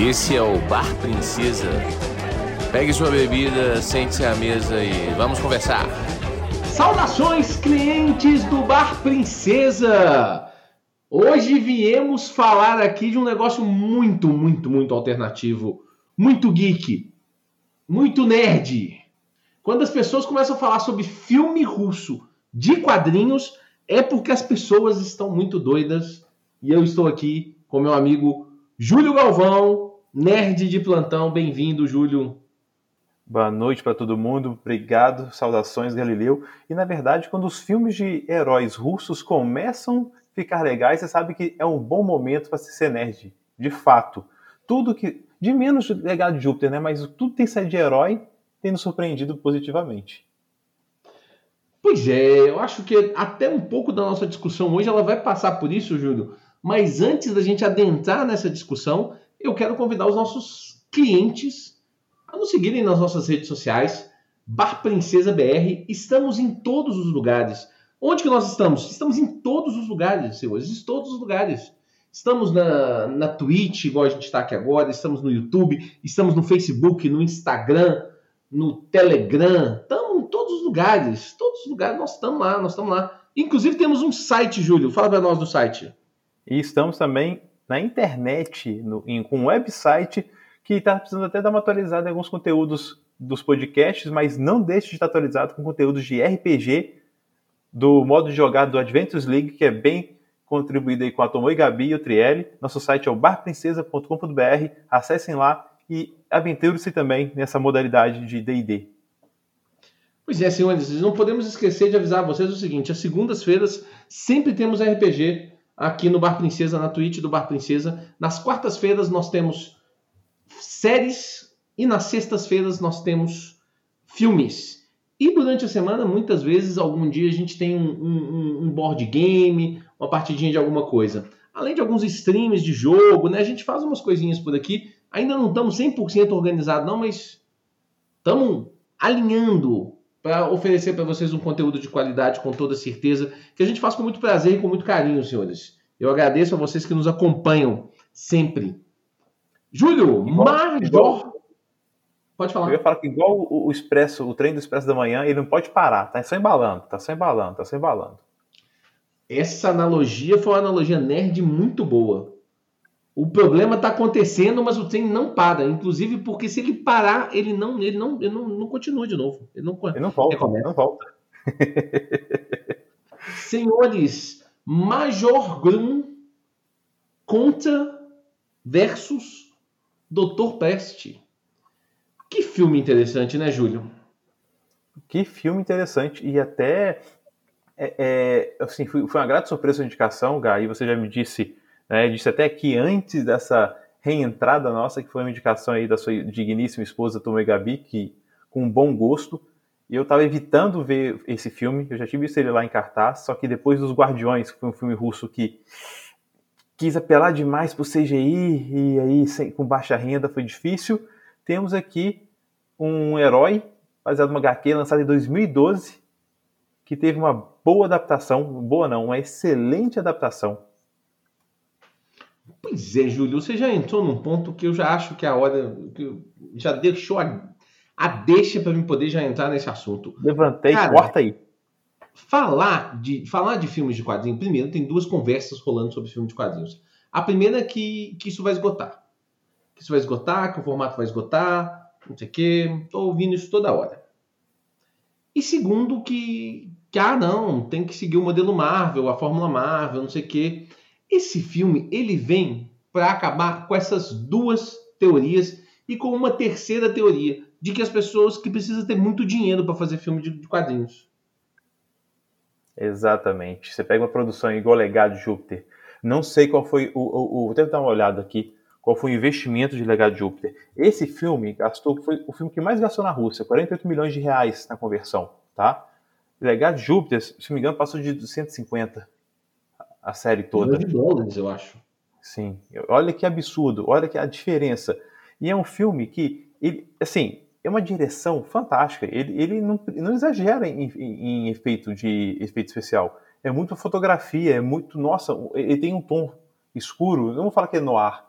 Esse é o Bar Princesa. Pegue sua bebida, sente-se à mesa e vamos conversar. Saudações, clientes do Bar Princesa! Hoje viemos falar aqui de um negócio muito, muito, muito alternativo, muito geek, muito nerd. Quando as pessoas começam a falar sobre filme russo de quadrinhos, é porque as pessoas estão muito doidas. E eu estou aqui com meu amigo Júlio Galvão, nerd de plantão. Bem-vindo, Júlio. Boa noite para todo mundo, obrigado, saudações Galileu. E na verdade, quando os filmes de heróis russos começam a ficar legais, você sabe que é um bom momento para ser nerd, de fato. Tudo que, de menos legado de Júpiter, né? Mas tudo tem saído de herói, tem nos surpreendido positivamente. Pois é, eu acho que até um pouco da nossa discussão hoje ela vai passar por isso, Júlio. Mas antes da gente adentrar nessa discussão, eu quero convidar os nossos clientes a nos seguirem nas nossas redes sociais, Bar Princesa BR. Estamos em todos os lugares. Onde que nós estamos? Estamos em todos os lugares, senhores, em todos os lugares. Estamos na, na Twitch, igual a gente está aqui agora, estamos no YouTube, estamos no Facebook, no Instagram, no Telegram, estamos em todos os lugares, todos os lugares, nós estamos lá, nós estamos lá. Inclusive temos um site, Júlio, fala para nós do site. E estamos também na internet, no, em, com um website que está precisando até dar uma atualizada em alguns conteúdos dos podcasts, mas não deixe de estar atualizado com conteúdos de RPG, do modo de jogar do Adventures League, que é bem contribuído aí com a Tomoe Gabi e o Trielli. Nosso site é o barprincesa.com.br, acessem lá e aventure-se também nessa modalidade de D&D. Pois é, senhores, não podemos esquecer de avisar vocês o seguinte, às segundas-feiras sempre temos RPG aqui no Bar Princesa, na Twitch do Bar Princesa. Nas quartas-feiras nós temos séries e nas sextas-feiras nós temos filmes. E durante a semana, muitas vezes, algum dia a gente tem um, um, um board game, uma partidinha de alguma coisa. Além de alguns streams de jogo, né? A gente faz umas coisinhas por aqui. Ainda não estamos 100% organizados, não, mas estamos alinhando para oferecer para vocês um conteúdo de qualidade com toda certeza, que a gente faz com muito prazer e com muito carinho, senhores. Eu agradeço a vocês que nos acompanham sempre. Júlio, igual, Major. Igual, pode falar. Eu ia falar que igual o, o Expresso, o trem do Expresso da manhã, ele não pode parar, tá só embalando, tá só embalando, tá só embalando. Essa analogia foi uma analogia nerd muito boa. O problema está acontecendo, mas o trem não para. Inclusive, porque se ele parar, ele não, ele não, ele não, não continua de novo. Ele não, ele não volta. Ele não volta. Senhores, Major Grum contra versus Doutor Peste. Que filme interessante, né, Júlio? Que filme interessante e até é, é, assim, foi, foi, uma grata surpresa a indicação, e você já me disse, né, disse até que antes dessa reentrada nossa, que foi uma indicação aí da sua digníssima esposa Tomei Gabi, que com um bom gosto, e eu estava evitando ver esse filme, eu já tinha visto ele lá em cartaz, só que depois dos Guardiões, que foi um filme russo que quis apelar demais para o CGI e aí sem, com baixa renda foi difícil. Temos aqui um herói baseado numa HQ lançada em 2012 que teve uma boa adaptação, boa não, uma excelente adaptação. Pois é, Júlio, você já entrou num ponto que eu já acho que a hora que já deixou a, a deixa para mim poder já entrar nesse assunto. Levantei, Cara, corta aí falar de, falar de filmes de quadrinhos, primeiro, tem duas conversas rolando sobre filmes de quadrinhos. A primeira é que, que isso vai esgotar. Que isso vai esgotar, que o formato vai esgotar, não sei o quê. Tô ouvindo isso toda hora. E segundo, que, que ah, não, tem que seguir o modelo Marvel, a Fórmula Marvel, não sei o quê. Esse filme, ele vem para acabar com essas duas teorias e com uma terceira teoria de que as pessoas que precisam ter muito dinheiro para fazer filme de, quadrinhos. Exatamente. Você pega uma produção igual Legado de Júpiter. Não sei qual foi o, o, o. Vou tentar dar uma olhada aqui. Qual foi o investimento de Legado de Júpiter? Esse filme gastou, foi o filme que mais gastou na Rússia, 48 milhões de reais na conversão, tá? Legado de Júpiter, se não me engano, passou de 250 a série toda. de dólares, eu acho. Sim. Olha que absurdo, olha que a diferença. E é um filme que, ele, assim, é uma direção fantástica. Ele, ele não, não exagera em, em, em, efeito de efeito especial. É muito fotografia, é muito. Nossa, ele tem um tom escuro. Eu não vou falar que é noir.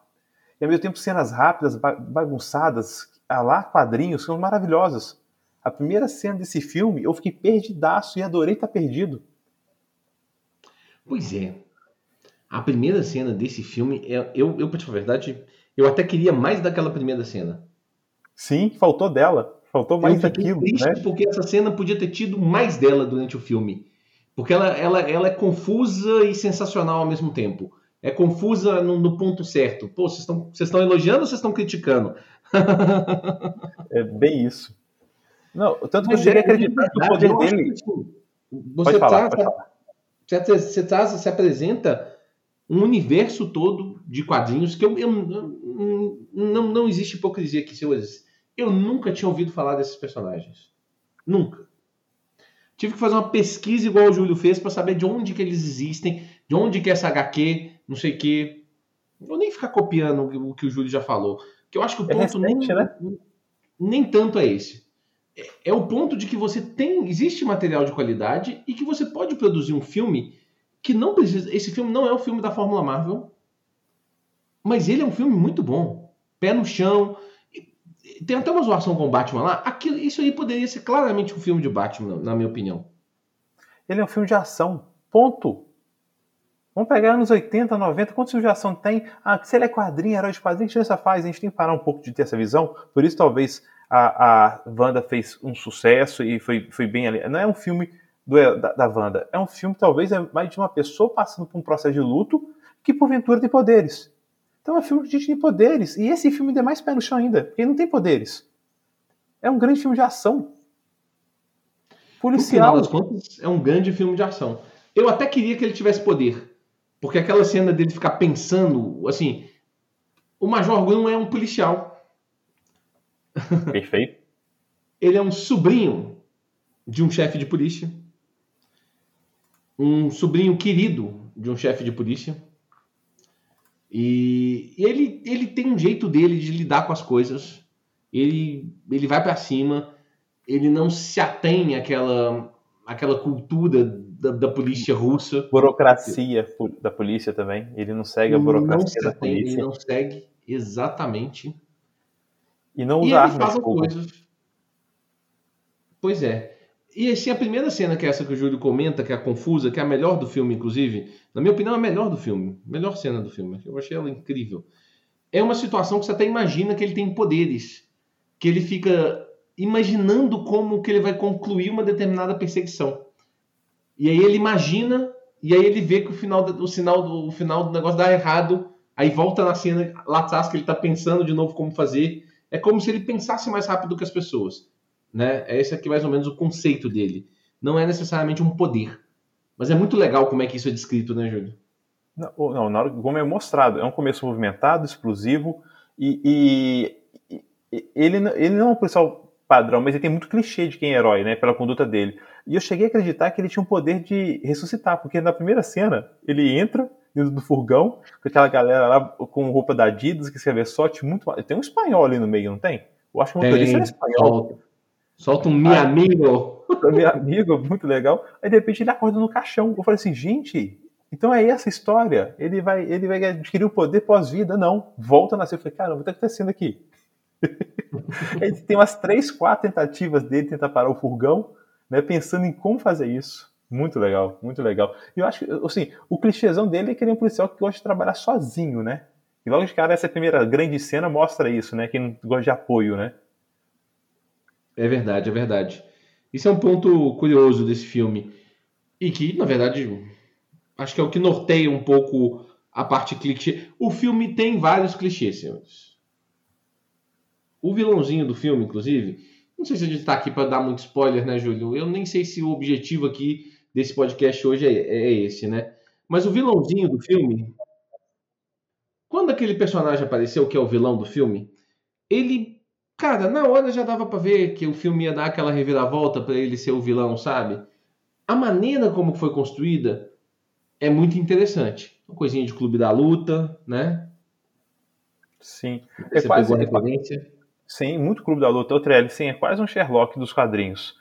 e ao mesmo tempo cenas rápidas, bagunçadas, a lá quadrinhos, são maravilhosas. A primeira cena desse filme, eu fiquei perdidaço e adorei estar perdido. Pois é. A primeira cena desse filme, é, eu, eu, pra te falar a verdade, eu até queria mais daquela primeira cena. Sim, faltou dela. Faltou mais daquilo. Né? porque essa cena podia ter tido mais dela durante o filme. Porque ela, ela, ela é confusa e sensacional ao mesmo tempo. É confusa no, no ponto certo. Pô, vocês estão elogiando ou vocês estão criticando? é bem isso. Não, tanto que eu cheguei a acreditar que o poder dele. você falar, tá, você, você traz, se apresenta um universo todo de quadrinhos que eu, eu não, não existe hipocrisia aqui, senhores. Eu nunca tinha ouvido falar desses personagens. Nunca. Tive que fazer uma pesquisa igual o Júlio fez para saber de onde que eles existem, de onde que é essa HQ, não sei o quê. Vou nem ficar copiando o que o Júlio já falou. Que eu acho que o é ponto recente, nem, né? nem tanto é esse. É, é o ponto de que você tem. Existe material de qualidade e que você pode produzir um filme que não precisa. Esse filme não é o filme da Fórmula Marvel, mas ele é um filme muito bom. Pé no chão. Tem até uma zoação com o Batman lá. Aquilo, isso aí poderia ser claramente um filme de Batman, na minha opinião. Ele é um filme de ação. Ponto. Vamos pegar anos 80, 90, quantos filmes de ação tem? Ah, se ele é quadrinho, herói de quadrinho, que diferença faz? A gente tem que parar um pouco de ter essa visão. Por isso, talvez, a, a Wanda fez um sucesso e foi, foi bem ali. Não é um filme do, da, da Wanda. É um filme, talvez, é mais de uma pessoa passando por um processo de luto que, porventura, tem poderes. Então é um filme que a gente tem poderes. E esse filme ainda é mais pé no chão ainda, porque ele não tem poderes. É um grande filme de ação. Policial. No final das contas, é um grande filme de ação. Eu até queria que ele tivesse poder. Porque aquela cena dele ficar pensando, assim, o Major Gun é um policial. Perfeito. ele é um sobrinho de um chefe de polícia. Um sobrinho querido de um chefe de polícia. E ele, ele tem um jeito dele de lidar com as coisas. Ele, ele vai para cima. Ele não se atém àquela, àquela cultura da, da, polícia russa. Burocracia da polícia também. Ele não segue a burocracia da atém, polícia. Ele não segue exatamente. E não usa e armas. Coisas... Pois é. E assim, a primeira cena, que é essa que o Júlio comenta, que é a confusa, que é a melhor do filme, inclusive, na minha opinião, é a melhor do filme. Melhor cena do filme. Eu achei ela incrível. É uma situação que você até imagina que ele tem poderes. Que ele fica imaginando como que ele vai concluir uma determinada perseguição. E aí ele imagina, e aí ele vê que o final, o sinal do, o final do negócio dá errado. Aí volta na cena lá atrás que ele está pensando de novo como fazer. É como se ele pensasse mais rápido que as pessoas. Né? É esse aqui mais ou menos o conceito dele. Não é necessariamente um poder. Mas é muito legal como é que isso é descrito, né, Júlio? Não, não na hora, como é mostrado, é um começo movimentado, explosivo, e, e, e ele, ele não é um policial padrão, mas ele tem muito clichê de quem é herói, né, pela conduta dele. E eu cheguei a acreditar que ele tinha um poder de ressuscitar, porque na primeira cena, ele entra dentro do furgão, com aquela galera lá com roupa da Adidas, que escreve sorte muito... Tem um espanhol ali no meio, não tem? Eu acho que o motorista é espanhol. Solta um mi amigo. Meu amigo, muito legal. Aí de repente ele acorda no caixão. Eu falei assim, gente, então é essa história. Ele vai, ele vai adquirir o poder pós-vida. Não, volta a nascer. Eu falei, caramba, o que está acontecendo aqui? Aí tem umas três, quatro tentativas dele tentar parar o furgão, né, pensando em como fazer isso. Muito legal, muito legal. E eu acho que, assim, o clichêzão dele é que ele é um policial que gosta de trabalhar sozinho, né? E logo de cara, essa primeira grande cena mostra isso, né? Que não gosta de apoio, né? É verdade, é verdade. Isso é um ponto curioso desse filme. E que, na verdade, acho que é o que norteia um pouco a parte clichê. O filme tem vários clichês, senhores. O vilãozinho do filme, inclusive, não sei se a gente está aqui para dar muito spoiler, né, Júlio? Eu nem sei se o objetivo aqui desse podcast hoje é, é esse, né? Mas o vilãozinho do filme, quando aquele personagem apareceu, que é o vilão do filme, ele Cara, na hora já dava para ver que o filme ia dar aquela reviravolta para ele ser o vilão, sabe? A maneira como foi construída é muito interessante. Uma coisinha de clube da luta, né? Sim. Você é quase, referência. Sim, muito clube da luta. Outra sim, é quase um Sherlock dos quadrinhos.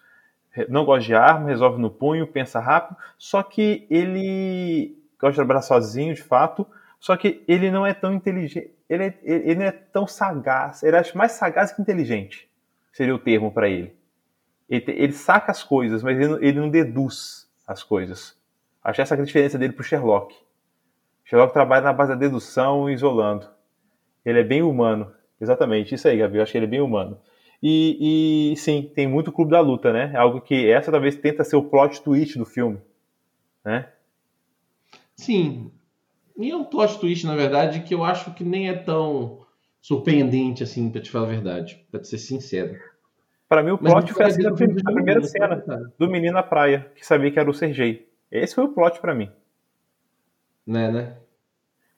Não gosta de arma, resolve no punho, pensa rápido, só que ele gosta de trabalhar sozinho, de fato, só que ele não é tão inteligente ele, é, ele não é tão sagaz, ele acho mais sagaz que inteligente, seria o termo para ele. ele. ele. saca as coisas, mas ele, ele não deduz as coisas. Acho essa a diferença dele pro Sherlock. Sherlock trabalha na base da dedução e isolando. Ele é bem humano. Exatamente, isso aí, Gabi. Eu acho que ele é bem humano. E, e, sim, tem muito clube da luta, né? Algo que essa talvez tenta ser o plot twist do filme, né? Sim. E é um plot twist, na verdade, que eu acho que nem é tão surpreendente assim, pra te falar a verdade, pra te ser sincero. Para mim, o plot foi a, a primeira cena do menino na praia, que sabia que era o Sergei. Esse foi o plot para mim. Né, né?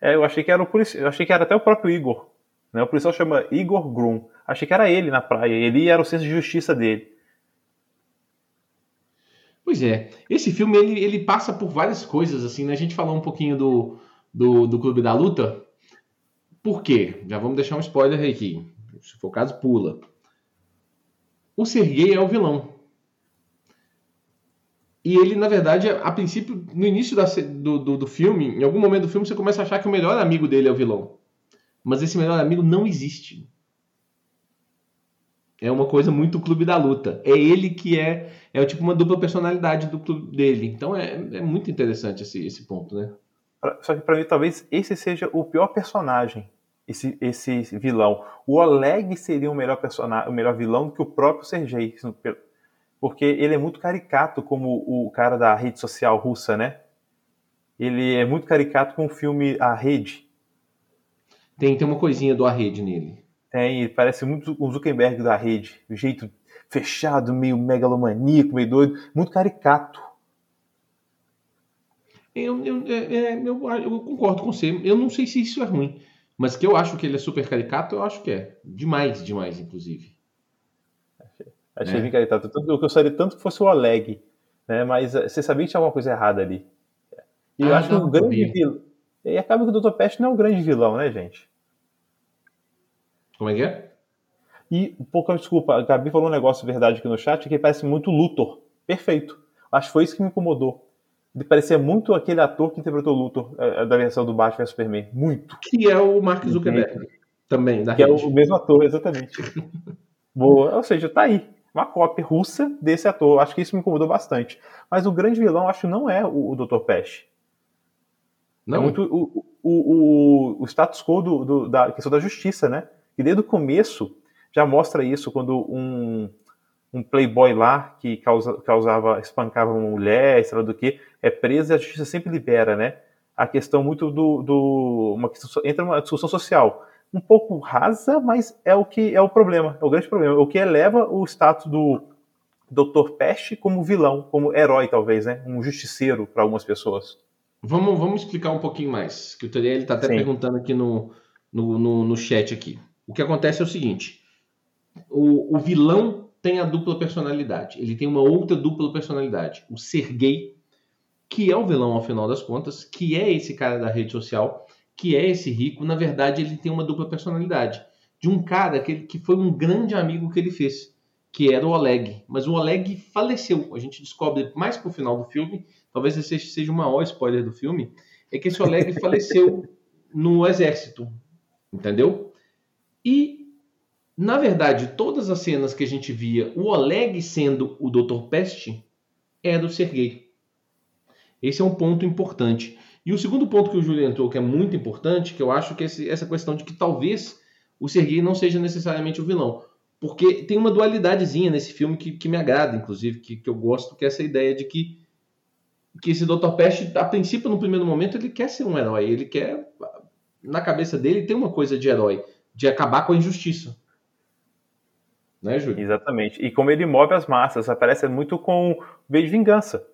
É, eu achei que era o policial, eu achei que era até o próprio Igor. Né? O policial chama Igor Grum. Achei que era ele na praia. Ele era o senso de justiça dele. Pois é. Esse filme ele, ele passa por várias coisas assim. Né? A gente falou um pouquinho do, do, do Clube da Luta. Por quê? Já vamos deixar um spoiler aqui. Se for o caso, pula. O Sergei é o vilão. E ele, na verdade, a princípio, no início da, do, do, do, filme, em algum momento do filme, você começa a achar que o melhor amigo dele é o vilão. Mas esse melhor amigo não existe. É uma coisa muito clube da luta. É ele que é. É tipo uma dupla personalidade do clube dele. Então é, é muito interessante esse, esse ponto, né? Só que para mim, talvez esse seja o pior personagem, esse, esse vilão. O Oleg seria o melhor personagem, o melhor vilão do que o próprio Sergei. Porque ele é muito caricato como o cara da rede social russa, né? Ele é muito caricato com o filme A Rede. Tem, tem uma coisinha do A Rede nele. Tem, parece muito o Zuckerberg da rede. O jeito fechado, meio megalomaníaco, meio doido, muito caricato. Eu, eu, é, é, eu, eu, concordo com você. Eu não sei se isso é ruim, mas que eu acho que ele é super caricato, eu acho que é. Demais, demais, inclusive. Achei, achei é. bem caricato. Eu gostaria tanto que fosse o Oleg, né? mas eh, você sabia que tinha alguma coisa errada ali. E eu ah, acho que o grande vilão. E acaba que o Dr. Pest não é um grande vilão, né, gente? Como é que é? E, pouca desculpa, a Gabi falou um negócio verdade aqui no chat que parece muito Luthor. Perfeito. Acho que foi isso que me incomodou. Ele parecia muito aquele ator que interpretou Luthor é, é, da versão do Batman Superman. Muito. Que é o Mark Zuckerberg. Também, da Que rede. é o mesmo ator, exatamente. Boa. Ou seja, tá aí. Uma cópia russa desse ator. Acho que isso me incomodou bastante. Mas o grande vilão, acho que não é o, o Dr. Pest. Não. É muito o, o, o, o status quo do, do, da questão da justiça, né? E desde o começo já mostra isso quando um, um playboy lá que causa, causava, espancava uma mulher, sei lá do que, é preso e a justiça sempre libera, né? A questão muito do, do uma questão, entra uma discussão social um pouco rasa, mas é o que é o problema, é o grande problema, é o que eleva o status do Dr. Peste como vilão, como herói talvez, né? Um justiceiro para algumas pessoas. Vamos, vamos explicar um pouquinho mais, que o Toriel está até Sim. perguntando aqui no, no, no, no chat aqui. O que acontece é o seguinte: o, o vilão tem a dupla personalidade. Ele tem uma outra dupla personalidade. O Sergei, que é o vilão ao final das contas, que é esse cara da rede social, que é esse rico, na verdade ele tem uma dupla personalidade. De um cara que, que foi um grande amigo que ele fez, que era o Oleg. Mas o Oleg faleceu. A gente descobre mais pro final do filme, talvez esse seja o maior spoiler do filme, é que esse Oleg faleceu no exército. Entendeu? E, na verdade, todas as cenas que a gente via o Oleg sendo o Dr. Pest é do Sergei. Esse é um ponto importante. E o segundo ponto que o Júlio entrou, que é muito importante, que eu acho que é essa questão de que talvez o Sergei não seja necessariamente o vilão. Porque tem uma dualidadezinha nesse filme que, que me agrada, inclusive, que, que eu gosto, que é essa ideia de que, que esse Dr. Pest, a princípio, no primeiro momento, ele quer ser um herói. Ele quer, na cabeça dele, tem uma coisa de herói de acabar com a injustiça. Né, Júlio? Exatamente. E como ele move as massas, aparece muito com V de vingança.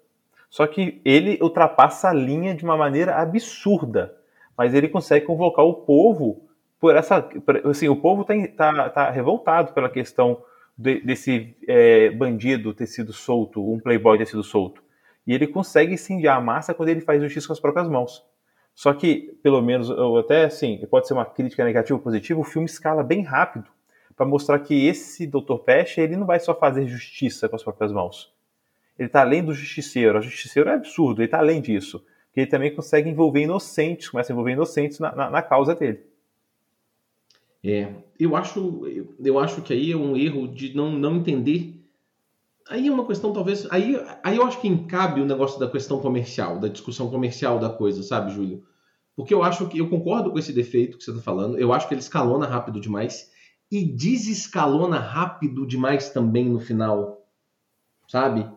Só que ele ultrapassa a linha de uma maneira absurda. Mas ele consegue convocar o povo por essa. Assim, o povo está tá, tá revoltado pela questão de, desse é, bandido ter sido solto, um playboy ter sido solto. E ele consegue incendiar a massa quando ele faz justiça com as próprias mãos. Só que, pelo menos, ou até assim, pode ser uma crítica negativa ou positiva, o filme escala bem rápido para mostrar que esse Dr. Pest ele não vai só fazer justiça com as próprias mãos. Ele está além do justiceiro. O justiceiro é absurdo, ele está além disso. Porque ele também consegue envolver inocentes, começa a envolver inocentes na, na, na causa dele. É, eu acho, eu, acho que aí é um erro de não, não entender. Aí é uma questão, talvez. Aí, aí eu acho que encabe o negócio da questão comercial, da discussão comercial da coisa, sabe, Júlio? Porque eu acho que eu concordo com esse defeito que você está falando. Eu acho que ele escalona rápido demais e desescalona rápido demais também no final, sabe?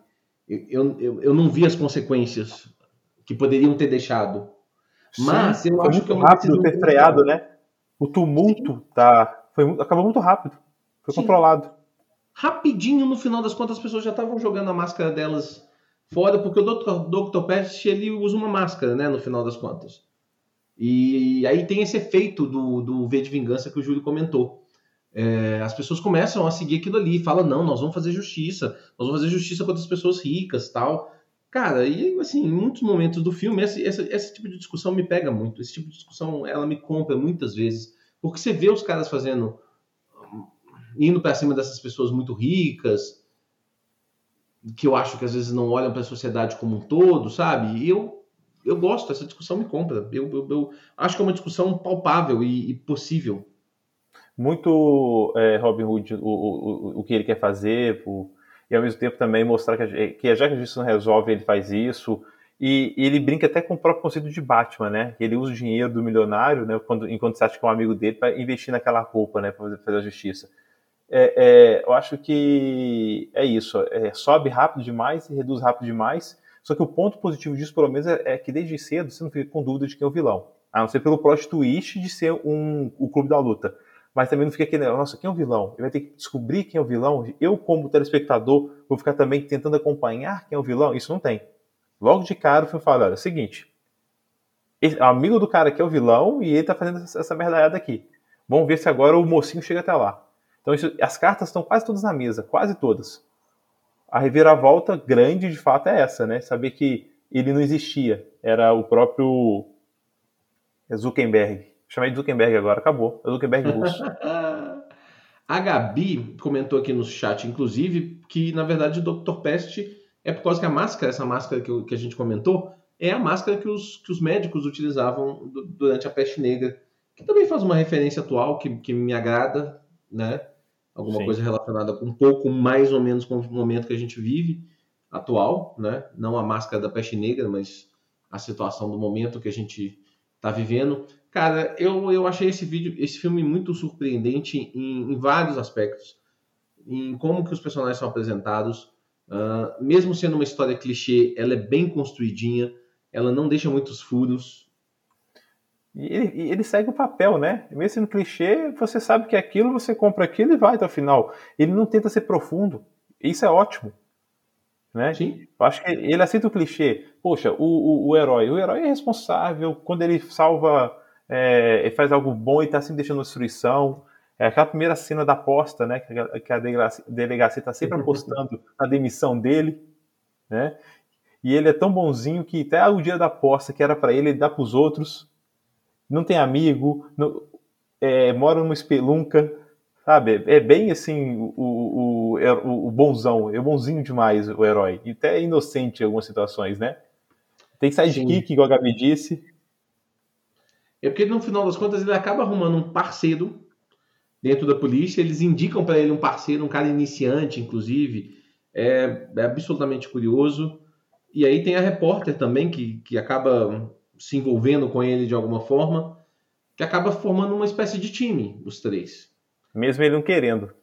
Eu, eu, eu não vi as consequências que poderiam ter deixado. Mas Sim, eu acho que uma rápido ter freado, né? O tumulto Sim. tá foi acabou muito rápido. Foi Sim. controlado. Rapidinho no final das contas as pessoas já estavam jogando a máscara delas fora porque o Dr. Dr. Pest ele usa uma máscara, né, no final das contas. E aí tem esse efeito do, do V de vingança que o Júlio comentou. É, as pessoas começam a seguir aquilo ali, falam, não, nós vamos fazer justiça, nós vamos fazer justiça contra as pessoas ricas tal. Cara, e assim, em muitos momentos do filme, esse, esse, esse tipo de discussão me pega muito. Esse tipo de discussão, ela me compra muitas vezes. Porque você vê os caras fazendo. indo para cima dessas pessoas muito ricas, que eu acho que às vezes não olham para a sociedade como um todo, sabe? E eu, eu gosto, essa discussão me compra. Eu, eu, eu acho que é uma discussão palpável e, e possível. Muito é, Robin Hood, o, o, o que ele quer fazer, por e ao mesmo tempo também mostrar que, que já que a justiça não resolve, ele faz isso. E, e, ele brinca até com o próprio conceito de Batman, né? Ele usa o dinheiro do milionário, né? Quando, enquanto você acha que é um amigo dele, para investir naquela roupa, né? Para fazer, fazer, a justiça. É, é, eu acho que é isso. É, sobe rápido demais e reduz rápido demais. Só que o ponto positivo disso, pelo menos, é, é, que desde cedo você não fica com dúvida de quem é o vilão. A não ser pelo plot twist de ser um, o clube da luta mas também não fica aquele, nossa, quem é o vilão? Ele vai ter que descobrir quem é o vilão. Eu, como telespectador, vou ficar também tentando acompanhar quem é o vilão. Isso não tem. Logo de cara, eu fui falar: olha, é o seguinte, esse, amigo do cara que é o vilão e ele tá fazendo essa, essa merdaiada aqui. Vamos ver se agora o mocinho chega até lá. Então, isso, as cartas estão quase todas na mesa, quase todas. A reviravolta grande, de fato, é essa, né? Saber que ele não existia. Era o próprio Zuckerberg Chamei de Zuckerberg agora, acabou. É Zuckerberg russo. a Gabi comentou aqui no chat, inclusive, que na verdade o Dr. Pest é por causa que a máscara, essa máscara que, que a gente comentou, é a máscara que os, que os médicos utilizavam durante a peste negra, que também faz uma referência atual que, que me agrada, né? Alguma Sim. coisa relacionada com um pouco mais ou menos com o momento que a gente vive atual, né? Não a máscara da peste negra, mas a situação do momento que a gente está vivendo. Cara, eu, eu achei esse vídeo, esse filme muito surpreendente em, em vários aspectos. Em como que os personagens são apresentados. Uh, mesmo sendo uma história clichê, ela é bem construidinha. Ela não deixa muitos furos. E ele, ele, segue o papel, né? Mesmo sendo clichê, você sabe que é aquilo, você compra aquilo e vai até o final. Ele não tenta ser profundo. Isso é ótimo. Né? Sim. Eu acho que ele aceita o clichê. Poxa, o, o, o herói. O herói é responsável. Quando ele salva é, ele faz algo bom e está sempre deixando destruição. É aquela primeira cena da aposta, né? Que a delegacia está sempre apostando na demissão dele, né? E ele é tão bonzinho que até o dia da aposta, que era para ele, ele dá para os outros. Não tem amigo, não, é, mora numa espelunca, sabe? É bem assim o, o, o, o bonzão, é bonzinho demais o herói. E até é inocente em algumas situações, né? Tem sidekick, igual a Gabi disse. É porque no final das contas ele acaba arrumando um parceiro dentro da polícia, eles indicam para ele um parceiro, um cara iniciante, inclusive. É, é, absolutamente curioso. E aí tem a repórter também, que, que acaba se envolvendo com ele de alguma forma, que acaba formando uma espécie de time, os três. Mesmo ele não querendo.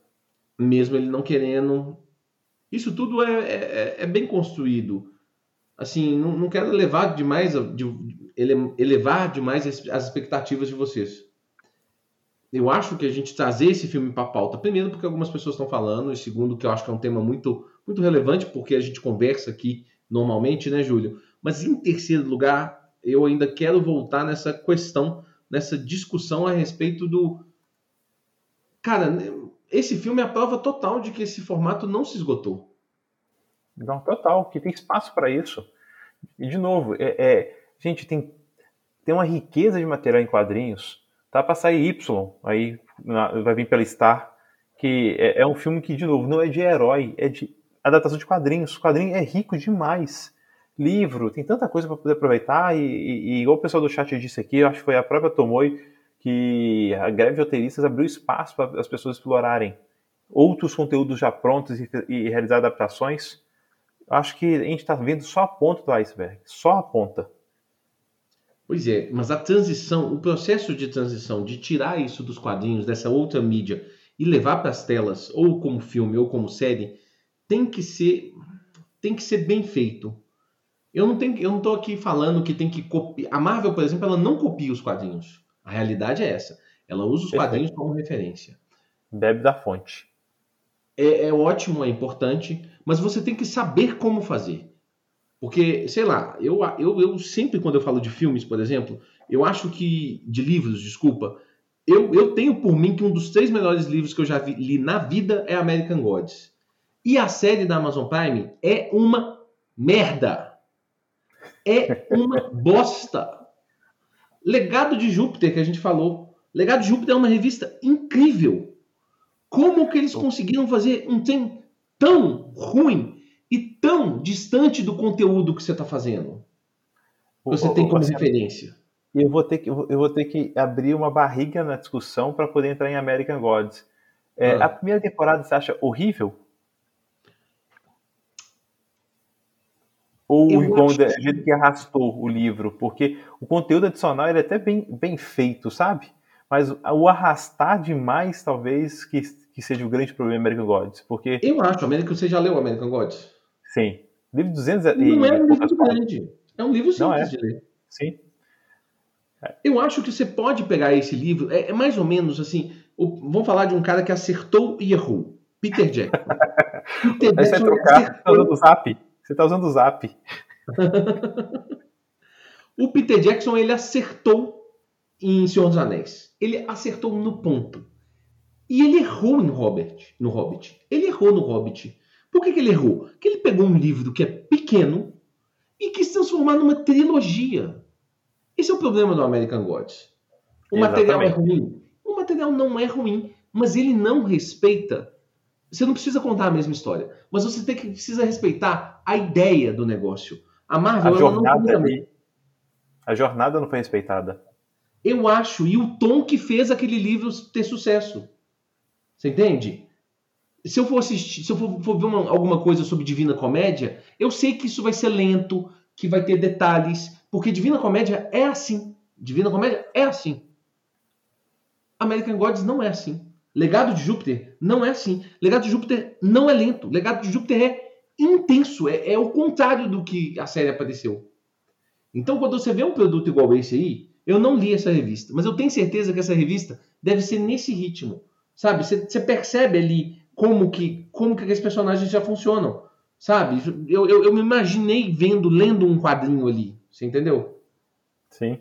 Mesmo ele não querendo. Isso tudo é, é, é bem construído. Assim, não, não quero levar demais de, elevar demais as expectativas de vocês. Eu acho que a gente trazer esse filme para a pauta, primeiro porque algumas pessoas estão falando, e segundo que eu acho que é um tema muito, muito relevante, porque a gente conversa aqui normalmente, né, Júlio? Mas em terceiro lugar, eu ainda quero voltar nessa questão, nessa discussão a respeito do. Cara, esse filme é a prova total de que esse formato não se esgotou. Não, total, que tem espaço para isso. E, de novo, é, é Gente, tem, tem uma riqueza de material em quadrinhos. Tá para sair Y, aí na, vai vir pela Star, que é, é, um filme que, de novo, não é de herói, é de adaptação de quadrinhos. O quadrinho é rico demais. Livro, tem tanta coisa para poder aproveitar. E, e, e, o pessoal do chat disse aqui, acho que foi a própria Tomoe que que a greve de roteiristas abriu espaço para as pessoas explorarem outros conteúdos já prontos e, e realizar adaptações. Acho que a gente está vendo só a ponta do iceberg, só a ponta. Pois é, mas a transição, o processo de transição, de tirar isso dos quadrinhos, dessa outra mídia, e levar para as telas, ou como filme, ou como série, tem que ser, tem que ser bem feito. Eu não tenho, eu não estou aqui falando que tem que copiar. A Marvel, por exemplo, ela não copia os quadrinhos. A realidade é essa. Ela usa os Perfeito. quadrinhos como referência. Bebe da fonte. É, é ótimo, é importante, mas você tem que saber como fazer. Porque, sei lá, eu, eu, eu sempre, quando eu falo de filmes, por exemplo, eu acho que. de livros, desculpa. Eu, eu tenho por mim que um dos três melhores livros que eu já vi, li na vida é American Gods. E a série da Amazon Prime é uma merda. É uma bosta. Legado de Júpiter, que a gente falou. Legado de Júpiter é uma revista incrível. Como que eles conseguiram fazer um trem tão ruim e tão distante do conteúdo que você está fazendo. Que você tem como referência. Eu vou, ter que, eu vou ter que abrir uma barriga na discussão para poder entrar em American Gods. É, ah. A primeira temporada você acha horrível? Ou eu o jeito que arrastou o livro? Porque o conteúdo adicional é até bem, bem feito, sabe? Mas o arrastar demais, talvez, que, que seja o grande problema American Gods. Porque... Eu acho, American, você já leu American Gods? Sim. Livro 200 Não é um livro grande. É um livro simples é. de ler. Sim. Eu acho que você pode pegar esse livro, é, é mais ou menos assim. O, vamos falar de um cara que acertou e errou. Peter Jackson. Peter Jackson você, trocar, acertou... você tá usando o zap. Você está usando o zap. o Peter Jackson ele acertou em Senhor dos Anéis. Ele acertou no ponto. E ele errou no Hobbit. No Hobbit. Ele errou no Hobbit. Por que, que ele errou? Porque ele pegou um livro que é pequeno e quis transformar numa trilogia. Esse é o problema do American Gods. O Exatamente. material é ruim. O material não é ruim, mas ele não respeita. Você não precisa contar a mesma história, mas você tem que precisa respeitar a ideia do negócio. A Marvel a jornada não ali, a jornada não foi respeitada. Eu acho e o tom que fez aquele livro ter sucesso. Você entende? Se eu for assistir, se eu for, for ver uma, alguma coisa sobre Divina Comédia, eu sei que isso vai ser lento, que vai ter detalhes, porque Divina Comédia é assim. Divina Comédia é assim. American Gods não é assim. Legado de Júpiter não é assim. Legado de Júpiter não é lento. Legado de Júpiter é intenso. É, é o contrário do que a série apareceu. Então, quando você vê um produto igual esse aí, eu não li essa revista, mas eu tenho certeza que essa revista deve ser nesse ritmo. Sabe? Você, percebe ali como que como que aqueles personagens já funcionam, sabe? Eu, eu, eu me imaginei vendo, lendo um quadrinho ali, você entendeu? Sim.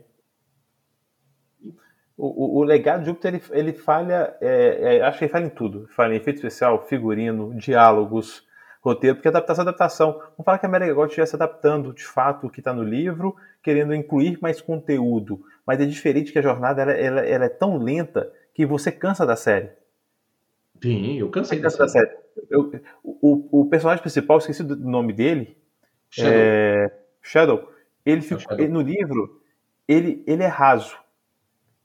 O, o, o legado de Júpiter ele, ele falha, é, é, acho que ele falha em tudo. Falha em efeito especial, figurino, diálogos, roteiro, porque adaptação é adaptação. Vamos falar que a Mary God estivesse adaptando de fato o que está no livro, querendo incluir mais conteúdo. Mas é diferente que a jornada ela, ela, ela é tão lenta que você cansa da série. Sim, eu cansei dessa série. Eu, o, o personagem principal, esqueci do nome dele. Shadow. É, Shadow. Ele, ficou, Shadow. ele no livro, ele, ele é raso.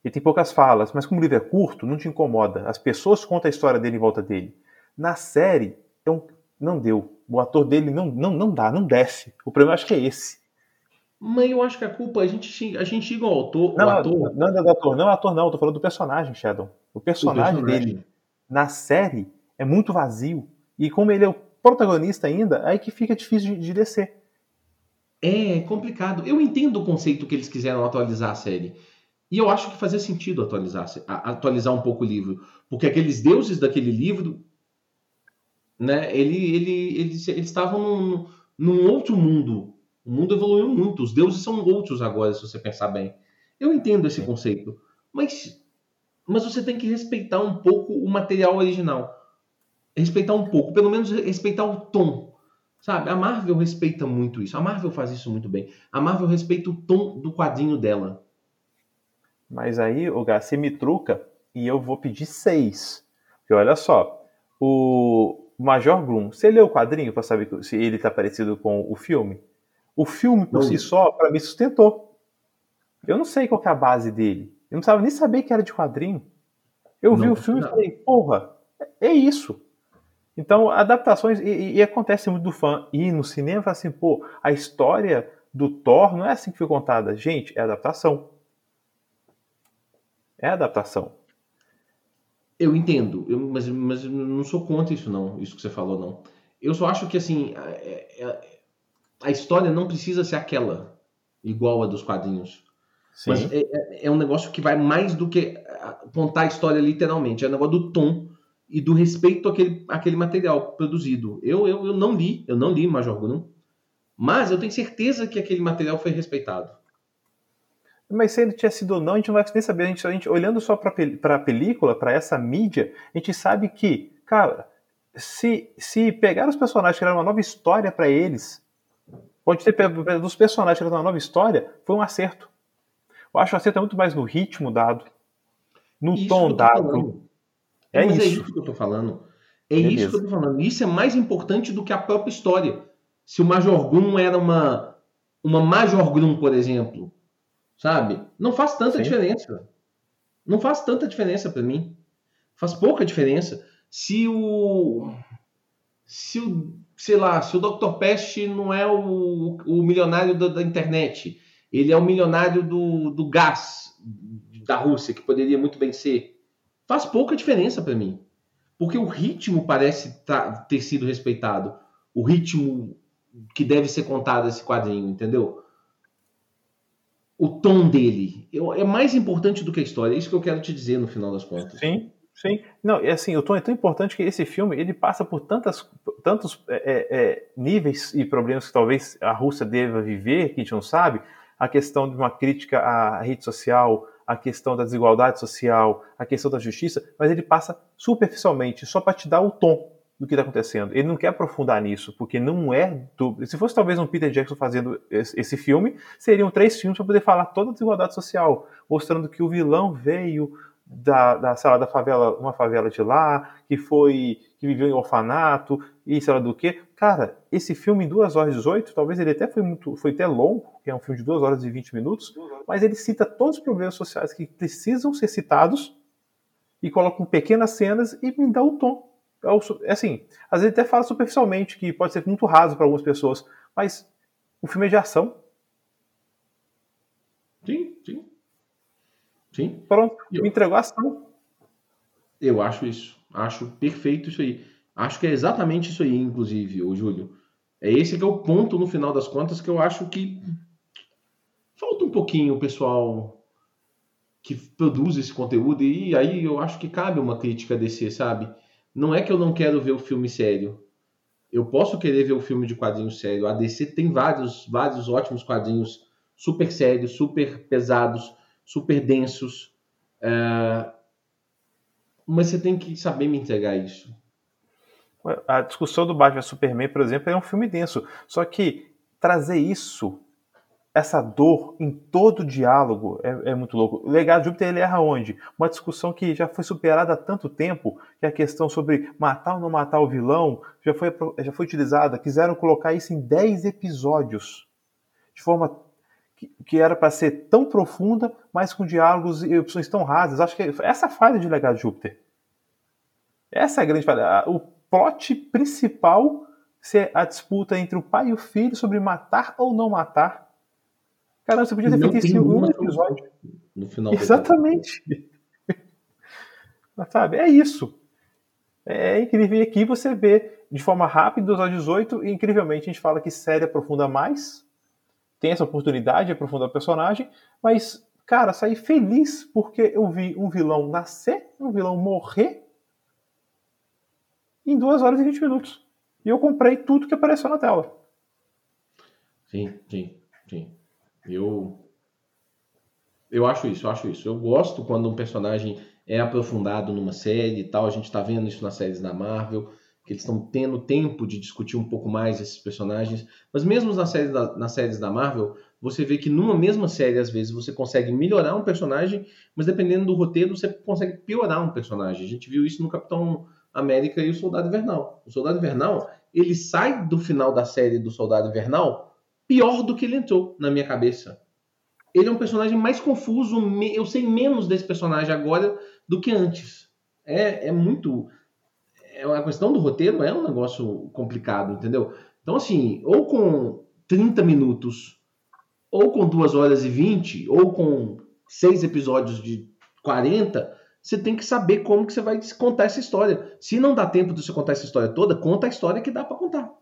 Ele tem poucas falas, mas como o livro é curto, não te incomoda. As pessoas contam a história dele em volta dele. Na série, então, não deu. O ator dele não, não, não dá, não desce. O problema acho que é esse. Mas eu acho que a culpa, a gente, a gente xinga o autor. Não, o ator. Não, não, é do ator, não é o ator, não. Eu tô falando do personagem, Shadow. O personagem, o personagem. dele na série é muito vazio. E como ele é o protagonista ainda, aí que fica difícil de, de descer. É complicado. Eu entendo o conceito que eles quiseram atualizar a série. E eu acho que fazia sentido atualizar, atualizar um pouco o livro. Porque aqueles deuses daquele livro, né, ele, ele, eles, eles estavam num, num outro mundo. O mundo evoluiu muito. Os deuses são outros agora, se você pensar bem. Eu entendo esse conceito. Mas mas você tem que respeitar um pouco o material original. Respeitar um pouco, pelo menos respeitar o tom. Sabe? A Marvel respeita muito isso. A Marvel faz isso muito bem. A Marvel respeita o tom do quadrinho dela. Mas aí, o você me truca e eu vou pedir seis. Porque olha só, o Major Gloom, você leu o quadrinho para saber se ele está parecido com o filme? O filme por não. si só, para mim, sustentou. Eu não sei qual é a base dele. Eu não precisava nem saber que era de quadrinho. Eu não, vi o filme não. e falei, porra, é isso. Então, adaptações, e, e, acontece muito do fã ir no cinema e falar assim, pô, a história do Thor não é assim que foi contada. Gente, é adaptação. É adaptação. Eu entendo, eu, mas, mas não sou contra isso, não, isso que você falou, não. Eu só acho que, assim, a, é, é, a história não precisa ser aquela, igual a dos quadrinhos. Sim. Mas é, é, é, um negócio que vai mais do que contar a história literalmente. É um negócio do tom e do respeito àquele, àquele material produzido. Eu, eu, eu não li, eu não li Major Grum, mas eu tenho certeza que aquele material foi respeitado. Mas se ele tinha sido ou não, a gente não vai nem saber. A gente, a gente olhando só para a película, para essa mídia, a gente sabe que, cara, se, se pegar os personagens eram uma nova história para eles, pode ter dos personagens eram uma nova história, foi um acerto. Eu acho que o acerto é muito mais no ritmo dado, no isso tom dado. É, Mas é isso. é isso que eu tô falando. É Beleza. isso que eu tô falando. Isso é mais importante do que a própria história. Se o Major Grum era uma, uma Major Grum, por exemplo, sabe? Não faz tanta Sim. diferença. Não faz tanta diferença para mim. Faz pouca diferença. Se o. Se o. Sei lá, se o Dr. Pest não é o, o milionário da, da internet, ele é o milionário do, do gás da Rússia, que poderia muito bem ser faz pouca diferença para mim. Porque o ritmo parece ter sido respeitado. O ritmo que deve ser contado esse quadrinho, entendeu? O tom dele eu, é mais importante do que a história. É isso que eu quero te dizer no final das contas. Sim, sim. Não, é assim, o tom é tão importante que esse filme ele passa por tantas, tantos é, é, é, níveis e problemas que talvez a Rússia deva viver, que a gente não sabe. A questão de uma crítica à rede social, a questão da desigualdade social, a questão da justiça, mas ele passa superficialmente, só para te dar o tom do que está acontecendo. Ele não quer aprofundar nisso, porque não é. Do... Se fosse talvez um Peter Jackson fazendo esse filme, seriam três filmes para poder falar toda a desigualdade social, mostrando que o vilão veio da, da, lá, da favela, uma favela de lá, que foi, que viveu em orfanato, e sei lá do que. Cara, esse filme em 2 horas e 18, talvez ele até foi muito, foi até longo, que é um filme de 2 horas e 20 minutos, mas ele cita todos os problemas sociais que precisam ser citados e coloca pequenas cenas e me dá o tom. É assim, às vezes até fala superficialmente, que pode ser muito raso para algumas pessoas, mas o filme é de ação. Sim, sim. Sim. Pronto, eu... me entregou a ação. Eu acho isso. Acho perfeito isso aí. Acho que é exatamente isso aí, inclusive, o Júlio. É esse que é o ponto, no final das contas, que eu acho que falta um pouquinho o pessoal que produz esse conteúdo. E aí eu acho que cabe uma crítica DC, sabe? Não é que eu não quero ver o filme sério. Eu posso querer ver o filme de quadrinho sério. A DC tem vários, vários ótimos quadrinhos super sérios, super pesados, super densos. É... Mas você tem que saber me entregar isso. A discussão do Batman Superman, por exemplo, é um filme denso. Só que trazer isso, essa dor em todo o diálogo é, é muito louco. O legado de Júpiter ele erra onde? Uma discussão que já foi superada há tanto tempo, que é a questão sobre matar ou não matar o vilão já foi, já foi utilizada. Quiseram colocar isso em 10 episódios, de forma que, era para ser tão profunda, mas com diálogos e opções tão rasas. Acho que essa falha de Legado de Júpiter. Essa é a grande falha. O plot principal ser a disputa entre o pai e o filho sobre matar ou não matar. Caramba, você podia ter feito isso em um episódio. No final Exatamente. Sabe? É isso. É incrível. E aqui você vê de forma rápida, 2 horas 18, e incrivelmente a gente fala que série aprofunda mais, tem essa oportunidade de aprofundar o personagem, mas, cara, saí feliz porque eu vi um vilão nascer, um vilão morrer em 2 horas e 20 minutos. E eu comprei tudo que apareceu na tela. Sim, sim, sim. Eu eu acho isso, eu acho isso. Eu gosto quando um personagem é aprofundado numa série e tal. A gente está vendo isso nas séries da Marvel que eles estão tendo tempo de discutir um pouco mais esses personagens. Mas mesmo nas séries, da, nas séries da Marvel, você vê que numa mesma série, às vezes, você consegue melhorar um personagem, mas dependendo do roteiro, você consegue piorar um personagem. A gente viu isso no Capitão América e o Soldado Invernal. O Soldado Invernal, ele sai do final da série do Soldado Invernal pior do que ele entrou, na minha cabeça. ele é um personagem mais confuso. Eu sei menos desse personagem agora do que antes. É, é muito. É uma questão do roteiro é um negócio complicado, entendeu? Então, assim, ou com 30 minutos, ou com 2 horas e 20, ou com seis episódios de 40, você tem que saber como que você vai contar essa história. Se não dá tempo de você contar essa história toda, conta a história que dá para contar.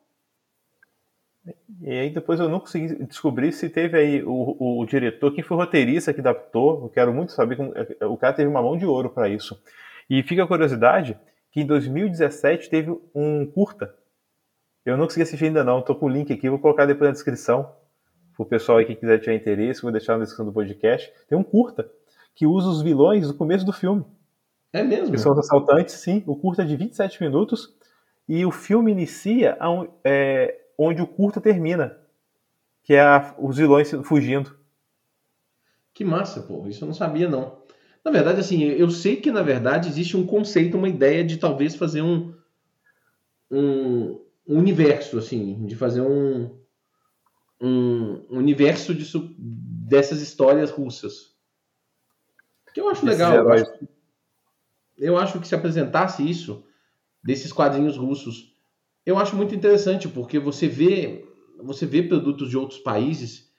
E aí depois eu não consegui descobrir se teve aí o, o, o, diretor, quem foi o roteirista que adaptou. Eu quero muito saber como o cara teve uma mão de ouro para isso. E fica a curiosidade que em 2017 teve um curta. Eu não consegui assistir ainda não, tô com o link aqui, vou colocar depois na descrição. Pro pessoal aí que quiser tiver interesse, vou deixar na descrição do podcast. Tem um curta que usa os vilões do começo do filme. É mesmo? Que são os assaltantes, sim. O curta é de 27 minutos e o filme inicia é, onde o curta termina, que é a, os vilões fugindo. Que massa, pô. Isso eu não sabia, não. Na verdade, assim, eu sei que, na verdade, existe um conceito, uma ideia de talvez fazer um, um, um universo, assim, de fazer um, um universo disso, dessas histórias russas. Que eu acho legal. Eu acho, eu acho que se apresentasse isso, desses quadrinhos russos, eu acho muito interessante, porque você vê, você vê produtos de outros países.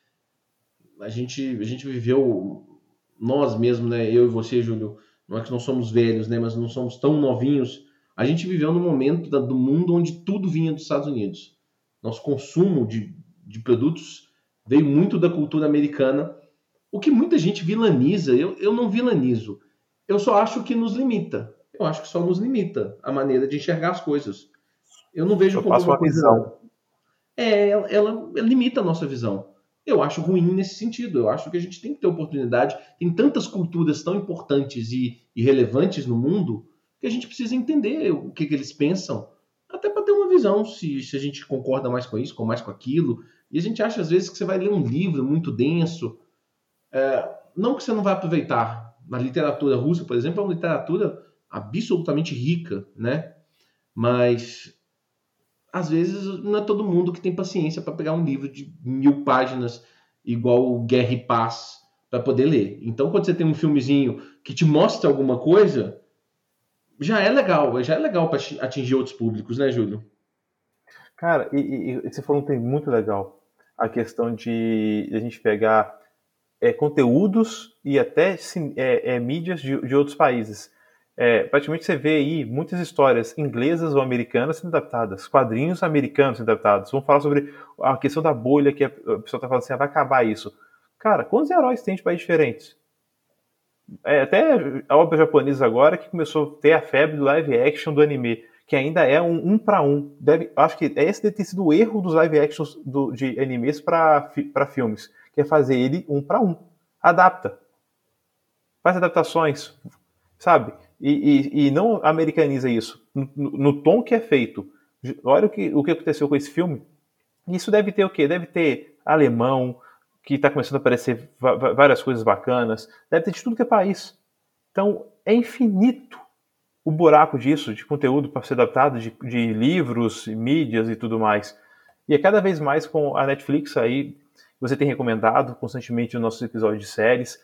A gente, a gente viveu, nós mesmos, né? Eu e você, Júlio, não é que nós somos velhos, né? Mas não somos tão novinhos. A gente viveu no momento da, do mundo onde tudo vinha dos Estados Unidos. Nosso consumo de, de produtos veio muito da cultura americana, o que muita gente vilaniza. Eu, eu não vilanizo. Eu só acho que nos limita. Eu acho que só nos limita a maneira de enxergar as coisas. Eu não vejo eu como uma coisa. Visão. É, ela, ela, limita a nossa visão. Eu acho ruim nesse sentido. Eu acho que a gente tem que ter oportunidade. Tem tantas culturas tão importantes e, e relevantes no mundo que a gente precisa entender o que, que eles pensam, até para ter uma visão se, se a gente concorda mais com isso, com mais com aquilo. E a gente acha às vezes que você vai ler um livro muito denso, é, não que você não vai aproveitar. Na literatura russa, por exemplo, é uma literatura absolutamente rica, né? Mas às vezes não é todo mundo que tem paciência para pegar um livro de mil páginas igual Guerra e Paz para poder ler. Então, quando você tem um filmezinho que te mostra alguma coisa, já é legal, já é legal para atingir outros públicos, né, Júlio? Cara, e, e, e, você falou um tem muito legal a questão de, de a gente pegar é, conteúdos e até é, é, mídias de, de outros países é, praticamente você vê aí muitas histórias inglesas ou americanas sendo adaptadas, quadrinhos americanos sendo adaptados. Vamos falar sobre a questão da bolha que a pessoa está falando assim, ah, vai acabar isso. Cara, quantos heróis tem de países diferentes? É, até a obra japonesa agora que começou a ter a febre do live action do anime, que ainda é um um para um. Deve, acho que esse deve ter sido o erro dos live actions do, de animes para filmes, que é fazer ele um para um. Adapta. Faz adaptações, sabe? E, e, e não americaniza isso no, no, tom que é feito. Olha o que, o que aconteceu com esse filme. Isso deve ter o quê? Deve ter alemão, que está começando a aparecer várias coisas bacanas, deve ter de tudo que é país. Então é infinito o buraco disso, de conteúdo para ser adaptado, de, de livros, mídias e tudo mais. E é cada vez mais com a Netflix aí, você tem recomendado constantemente os nossos episódios de séries.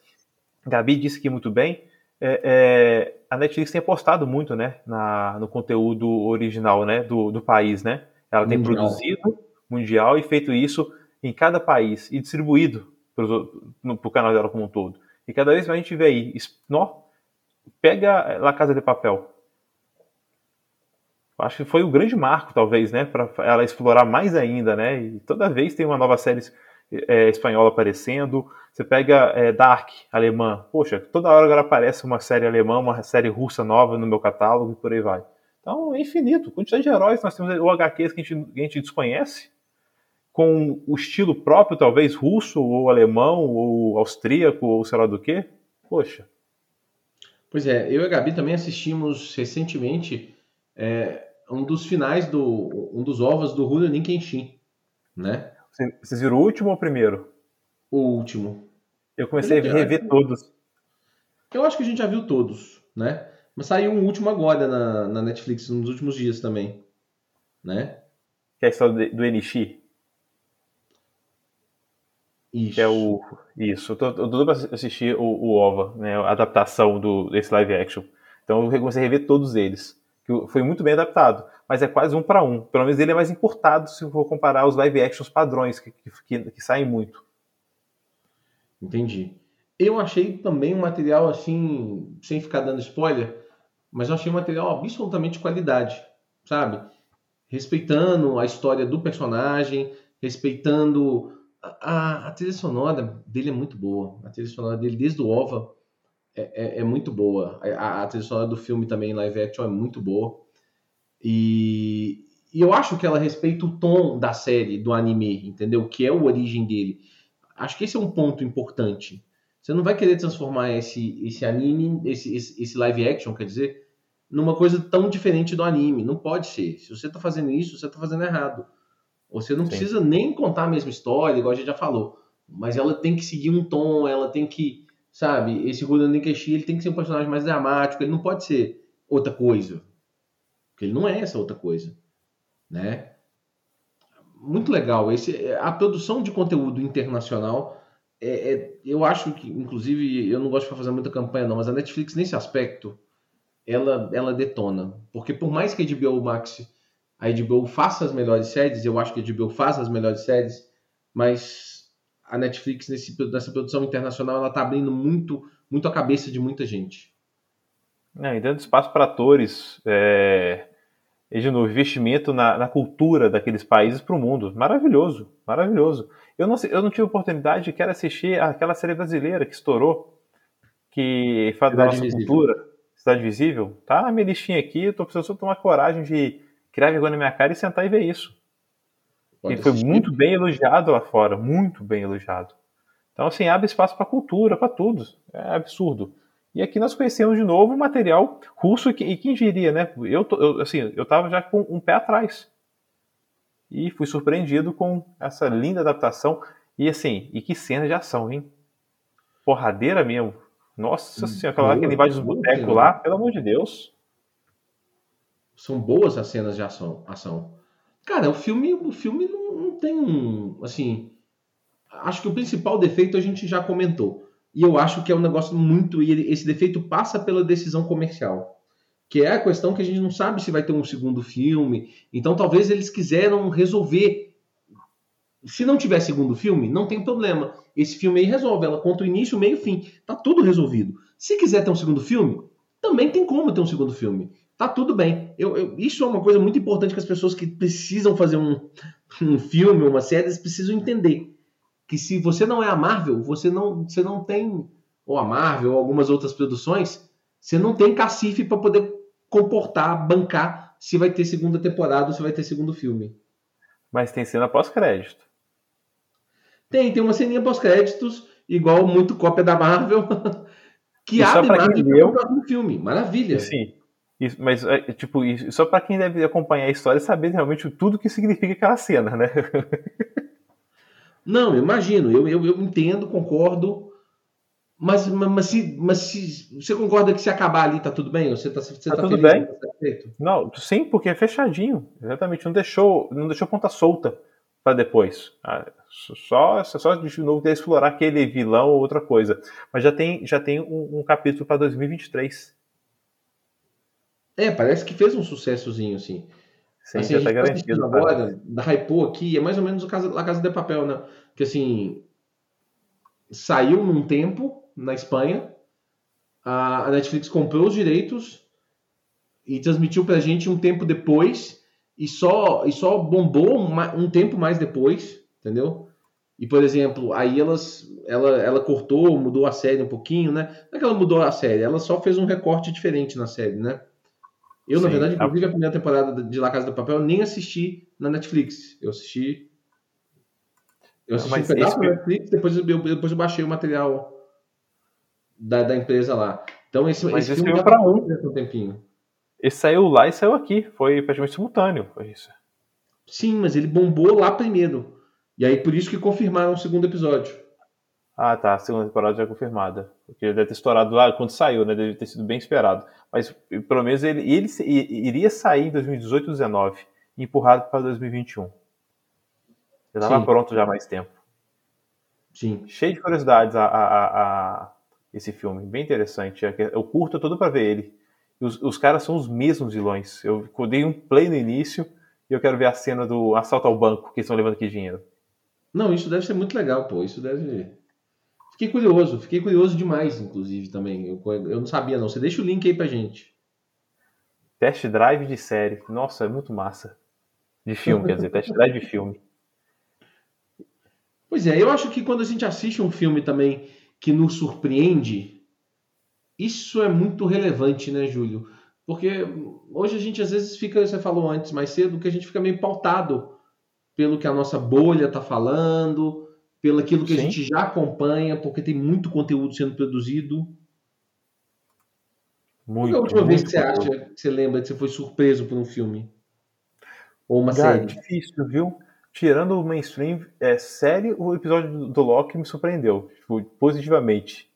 Gabi disse que muito bem é, é, a Netflix tem apostado muito, né, na, no conteúdo original, né, do, do país, né? Ela tem mundial. produzido mundial e feito isso em cada país e distribuído para o canal dela como um todo. E cada vez mais a gente vê aí, nó, pega La Casa de Papel. Acho que foi o grande marco, talvez, né, para ela explorar mais ainda, né? E toda vez tem uma nova série é, espanhola aparecendo. Você pega é, Dark, alemã. Poxa, toda hora agora aparece uma série alemã, uma série russa nova no meu catálogo e por aí vai. Então é infinito. Quantidade de heróis nós temos o HQs que a gente, que a gente desconhece, com o estilo próprio, talvez russo, ou alemão, ou austríaco, ou sei lá do que. Poxa. Pois é, eu e a Gabi também assistimos recentemente é, um dos finais do. um dos ovos do Rurouni Kenshin, né? Vocês viram o último ou o primeiro? O último. Eu comecei a rever todos. Eu acho que a gente já viu todos, né? Mas saiu um último agora na, na Netflix, nos últimos dias também, né? Que é a história do Enishi. Isso. É o. Isso, eu tô, eu tô pra assistir o, o OVA, né? A adaptação do, desse live action. Então eu comecei a rever todos eles. Que foi muito bem adaptado. Mas é quase um para um. Pelo menos ele é mais importado se for comparar os live actions padrões, que, que, que saem muito. Entendi. Eu achei também um material assim, sem ficar dando spoiler, mas eu achei um material absolutamente de qualidade, sabe? Respeitando a história do personagem, respeitando a, a, trilha sonora dele é muito boa. A trilha sonora dele desde o OVA é, é, é muito boa. A, a, trilha sonora do filme também live action é muito boa. E, e eu acho que ela respeita o tom da série, do anime, entendeu? Que é a origem dele. Acho que esse é um ponto importante. Você não vai querer transformar esse, esse anime, esse, esse, esse live action, quer dizer, numa coisa tão diferente do anime. Não pode ser. Se você está fazendo isso, você está fazendo errado. Você não Sim. precisa nem contar a mesma história, igual a gente já falou. Mas ela tem que seguir um tom, ela tem que, sabe, esse Rudan Nikeshi, ele tem que ser um personagem mais dramático, ele não pode ser outra coisa. Porque ele não é essa outra coisa, né? Muito legal. Esse, a produção de conteúdo internacional é, é, eu acho que, inclusive, eu não gosto de fazer muita campanha, não, mas a Netflix, nesse aspecto, ela, ela detona. Porque por mais que a HBO Max, a HBO faça as melhores séries, eu acho que a HBO faz as melhores séries, mas a Netflix, nesse, nessa produção internacional, ela está abrindo muito, muito a cabeça de muita gente. É, e dando espaço para atores, é, e de novo, investimento na, na cultura daqueles países para o mundo. Maravilhoso, maravilhoso. Eu não, eu não tive oportunidade de querer assistir aquela série brasileira que estourou, que fala da nossa Visível. cultura, Cidade Visível. Tá na minha listinha aqui, eu tô precisando só tomar coragem de criar vergonha na minha cara e sentar e ver isso. Pode Ele foi muito bem elogiado lá fora, muito bem elogiado. Então, assim, abre espaço para cultura, para tudo. É absurdo. E aqui nós conhecemos de novo material russo, e quem diria, né? Eu, eu assim, eu estava já com um pé atrás e fui surpreendido com essa linda adaptação. E assim, e que cena de ação, hein? Porradeira mesmo. Nossa senhora, aquela hora que ele invade os botecos lá, pelo amor de Deus. São boas as cenas de ação. ação. Cara, o filme, o filme tem um. Assim. Acho que o principal defeito a gente já comentou. E eu acho que é um negócio muito. E esse defeito passa pela decisão comercial que é a questão que a gente não sabe se vai ter um segundo filme. Então talvez eles quiseram resolver. Se não tiver segundo filme, não tem problema. Esse filme aí resolve. Ela conta o início, meio e fim. Tá tudo resolvido. Se quiser ter um segundo filme, também tem como ter um segundo filme. Tá tudo bem. Eu, eu, isso é uma coisa muito importante que as pessoas que precisam fazer um, um filme, uma série, eles precisam entender. Que se você não é a Marvel, você não, você não tem, ou a Marvel, ou algumas outras produções, você não tem cacife para poder comportar, bancar se vai ter segunda temporada ou se vai ter segundo filme. Mas tem cena pós-crédito. Tem, tem uma ceninha pós-créditos, igual muito cópia da Marvel, que e abre margem para o próximo filme. Maravilha. Sim. Isso, mas, é, tipo, só para quem deve acompanhar a história saber realmente tudo que significa aquela cena, né? Não, eu imagino, eu, eu, eu entendo, concordo. Mas, mas, se, mas se você concorda que se acabar ali tá tudo bem? Você tá, você tá, tá tudo bem? Tá não, sim, porque é fechadinho. Exatamente, não deixou, não deixou ponta solta para depois. Ah, só, só de novo explorar aquele vilão ou outra coisa. Mas já tem, já tem um, um capítulo para 2023. É, parece que fez um sucessozinho, assim. Sim, assim, já tá, tá garantido. Agora, da Hypo aqui, é mais ou menos o caso, a Casa de Papel, né? Que assim, saiu num tempo, na Espanha. A Netflix comprou os direitos e transmitiu pra gente um tempo depois e só, e só bombou um, um tempo mais depois, entendeu? E, por exemplo, aí elas, ela, ela cortou, mudou a série um pouquinho, né? Não é que ela mudou a série, ela só fez um recorte diferente na série, né? Eu, Sim, na verdade, inclusive, a primeira temporada de La Casa do Papel, nem assisti na Netflix. Eu assisti. Eu assisti Mas um pedaço esse... na Netflix, depois eu, depois eu baixei o material da, da empresa lá. Então esse, Mas esse filme para um. um tempinho. Esse saiu lá e saiu aqui. Foi praticamente simultâneo. Foi isso. Sim, mas ele bombou lá primeiro. E aí por isso que confirmaram o segundo episódio. Ah, tá. A segunda temporada já é confirmada. Porque ele deve ter estourado lá quando saiu, né? Deve ter sido bem esperado. Mas pelo menos ele, ele iria sair em 2018 2019 empurrado para 2021. Já estava pronto já há mais tempo. Sim. Cheio de curiosidades a, a, a esse filme. Bem interessante. É eu curto todo para ver ele. Os, os, caras são os mesmos vilões. Eu dei um play no início e eu quero ver a cena do assalto ao banco que estão levando aqui dinheiro. Não, isso deve ser muito legal, pô. Isso deve. Fiquei curioso, fiquei curioso demais, inclusive, também. Eu, eu não sabia, não. Você deixa o link aí pra gente. Test drive de série. Nossa, é muito massa. De filme, quer dizer, test drive de filme. Pois é, eu acho que quando a gente assiste um filme também que nos surpreende, isso é muito relevante, né, Júlio? Porque hoje a gente às vezes fica, você falou antes mais cedo, que a gente fica meio pautado pelo que a nossa bolha está falando, pelo aquilo que Sim. a gente já acompanha, porque tem muito conteúdo sendo produzido. Muito, Qual é a última vez que você acha, que você lembra que você foi surpreso por um filme? Ou uma Cara, série? difícil, viu? Tirando o mainstream, é, série, o episódio do Loki me surpreendeu, tipo, positivamente.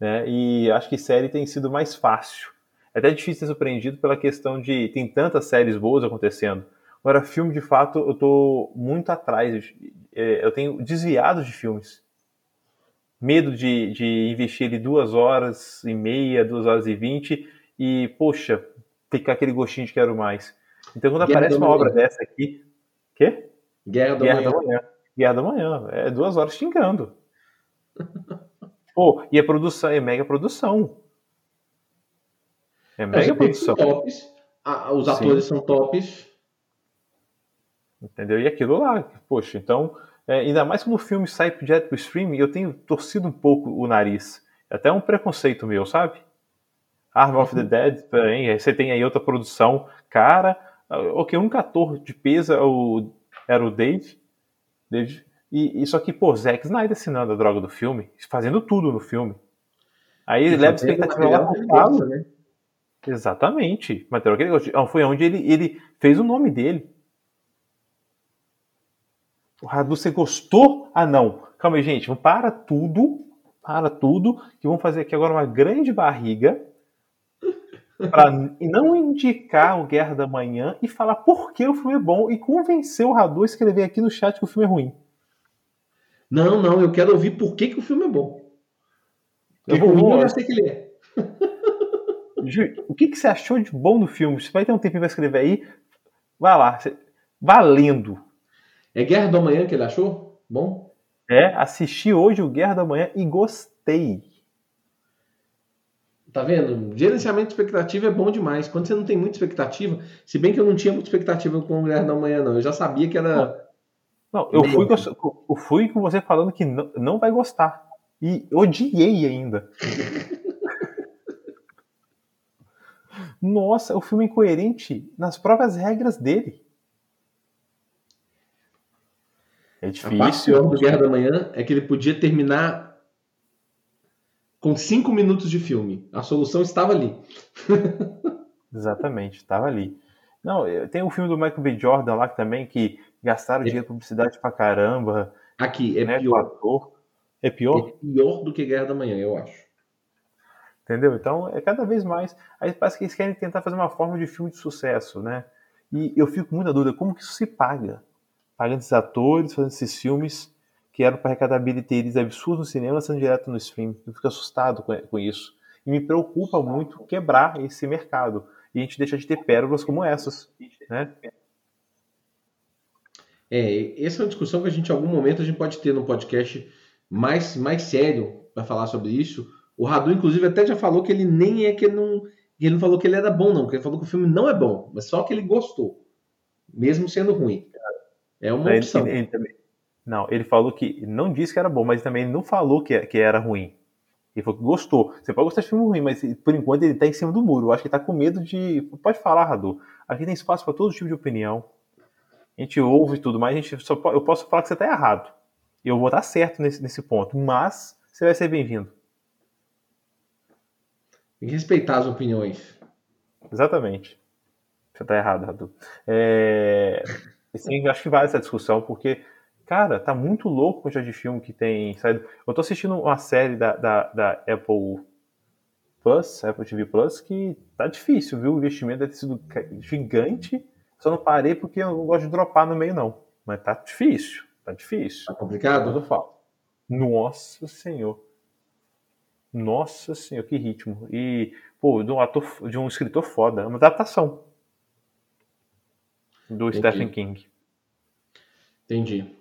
Né? E acho que série tem sido mais fácil. É até difícil ser surpreendido pela questão de tem tantas séries boas acontecendo. Agora, filme, de fato, eu tô muito atrás. É, eu tenho desviado de filmes. Medo de, de investir ali duas horas e meia, duas horas e vinte e, poxa, ficar aquele gostinho de quero mais. Então, quando Guerra aparece uma obra dessa aqui. Quê? Guerra, Guerra da, manhã. da Manhã. Guerra da Manhã. É duas horas xingando. Pô, e a produção é mega produção. É mega produção. Tops, os atores Sim. são tops. Entendeu? E aquilo lá, poxa, então, é, ainda mais quando o filme sai direto pro streaming, eu tenho torcido um pouco o nariz. É até um preconceito meu, sabe? Arm of the uhum. Dead, também, você tem aí outra produção, cara, ok, o único ator de peso é o, era o Dave, Dave e, e só que, pô, Zack Snyder assinando a droga do filme, fazendo tudo no filme. Aí ele leva expectativa lá pro Pablo. Né? Exatamente. Material que ele. Foi onde ele, ele fez o nome dele. O Radu, você gostou? Ah, não. Calma aí, gente. Para tudo. Para tudo. Que vamos fazer aqui agora uma grande barriga. para não indicar o Guerra da Manhã e falar por que o filme é bom e convencer o Radu a escrever aqui no chat que o filme é ruim. Não, não. Eu quero ouvir por que, que o filme é bom. Eu vou ruim, eu já sei que ele é. o que, que você achou de bom no filme? Você vai ter um tempo para escrever aí. Vai lá. Valendo. É Guerra da Manhã que ele achou? Bom? É, assisti hoje o Guerra da Manhã e gostei. Tá vendo? Gerenciamento de expectativa é bom demais. Quando você não tem muita expectativa, se bem que eu não tinha muita expectativa com o Guerra da Manhã, não. Eu já sabia que era. Não, eu fui, com, eu fui com você falando que não, não vai gostar. E odiei ainda. Nossa, o filme é incoerente nas próprias regras dele. É difícil. A parte pior do Guerra da Manhã é que ele podia terminar com cinco minutos de filme. A solução estava ali. Exatamente, estava ali. Não, tem o filme do Michael B. Jordan lá também, que gastaram é. dinheiro em publicidade pra caramba. Aqui, é né, pior. Ator. É pior? É pior do que Guerra da Manhã, eu acho. Entendeu? Então, é cada vez mais. Aí parece que eles querem tentar fazer uma forma de filme de sucesso, né? E eu fico com muita dúvida, como que isso se paga? Pagando esses atores, fazendo esses filmes que eram para arrecadar bilheterias absurdas no cinema, sendo direto no stream. Eu fico assustado com, isso. E me preocupa muito quebrar esse mercado. E a gente deixa de ter pérolas como essas, né? É, essa é uma discussão que a gente, em algum momento, a gente pode ter no podcast mais, mais sério para falar sobre isso. O Radu, inclusive, até já falou que ele nem é que ele não. Ele não falou que ele era bom, não, ele falou que o filme não é bom, mas só que ele gostou, mesmo sendo ruim. É uma ele, opção. Ele, ele não, ele falou que não disse que era bom, mas também não falou que, que era ruim. Ele falou que gostou. Você pode gostar de filme ruim, mas por enquanto ele está em cima do muro. Eu acho que está com medo de. Pode falar, Radu. Aqui tem espaço para todo tipo de opinião. A gente ouve tudo, mas a gente só, eu posso falar que você está errado. E eu vou estar certo nesse, nesse ponto. Mas você vai ser bem-vindo. Tem que respeitar as opiniões. Exatamente. Você está errado, Radu. É... Sim, acho que vale essa discussão, porque, cara, tá muito louco o quantidade de filme que tem saído. Eu tô assistindo uma série da, da, da Apple Plus, Apple TV Plus, que tá difícil, viu? O investimento deve ter sido gigante. Só não parei porque eu não gosto de dropar no meio, não. Mas tá difícil, tá difícil. Tá complicado? Eu falo. Nossa Senhor. Nossa Senhor, que ritmo. E, pô, de um ator, de um escritor foda. É uma adaptação do Entendi. Stephen King. Entendi.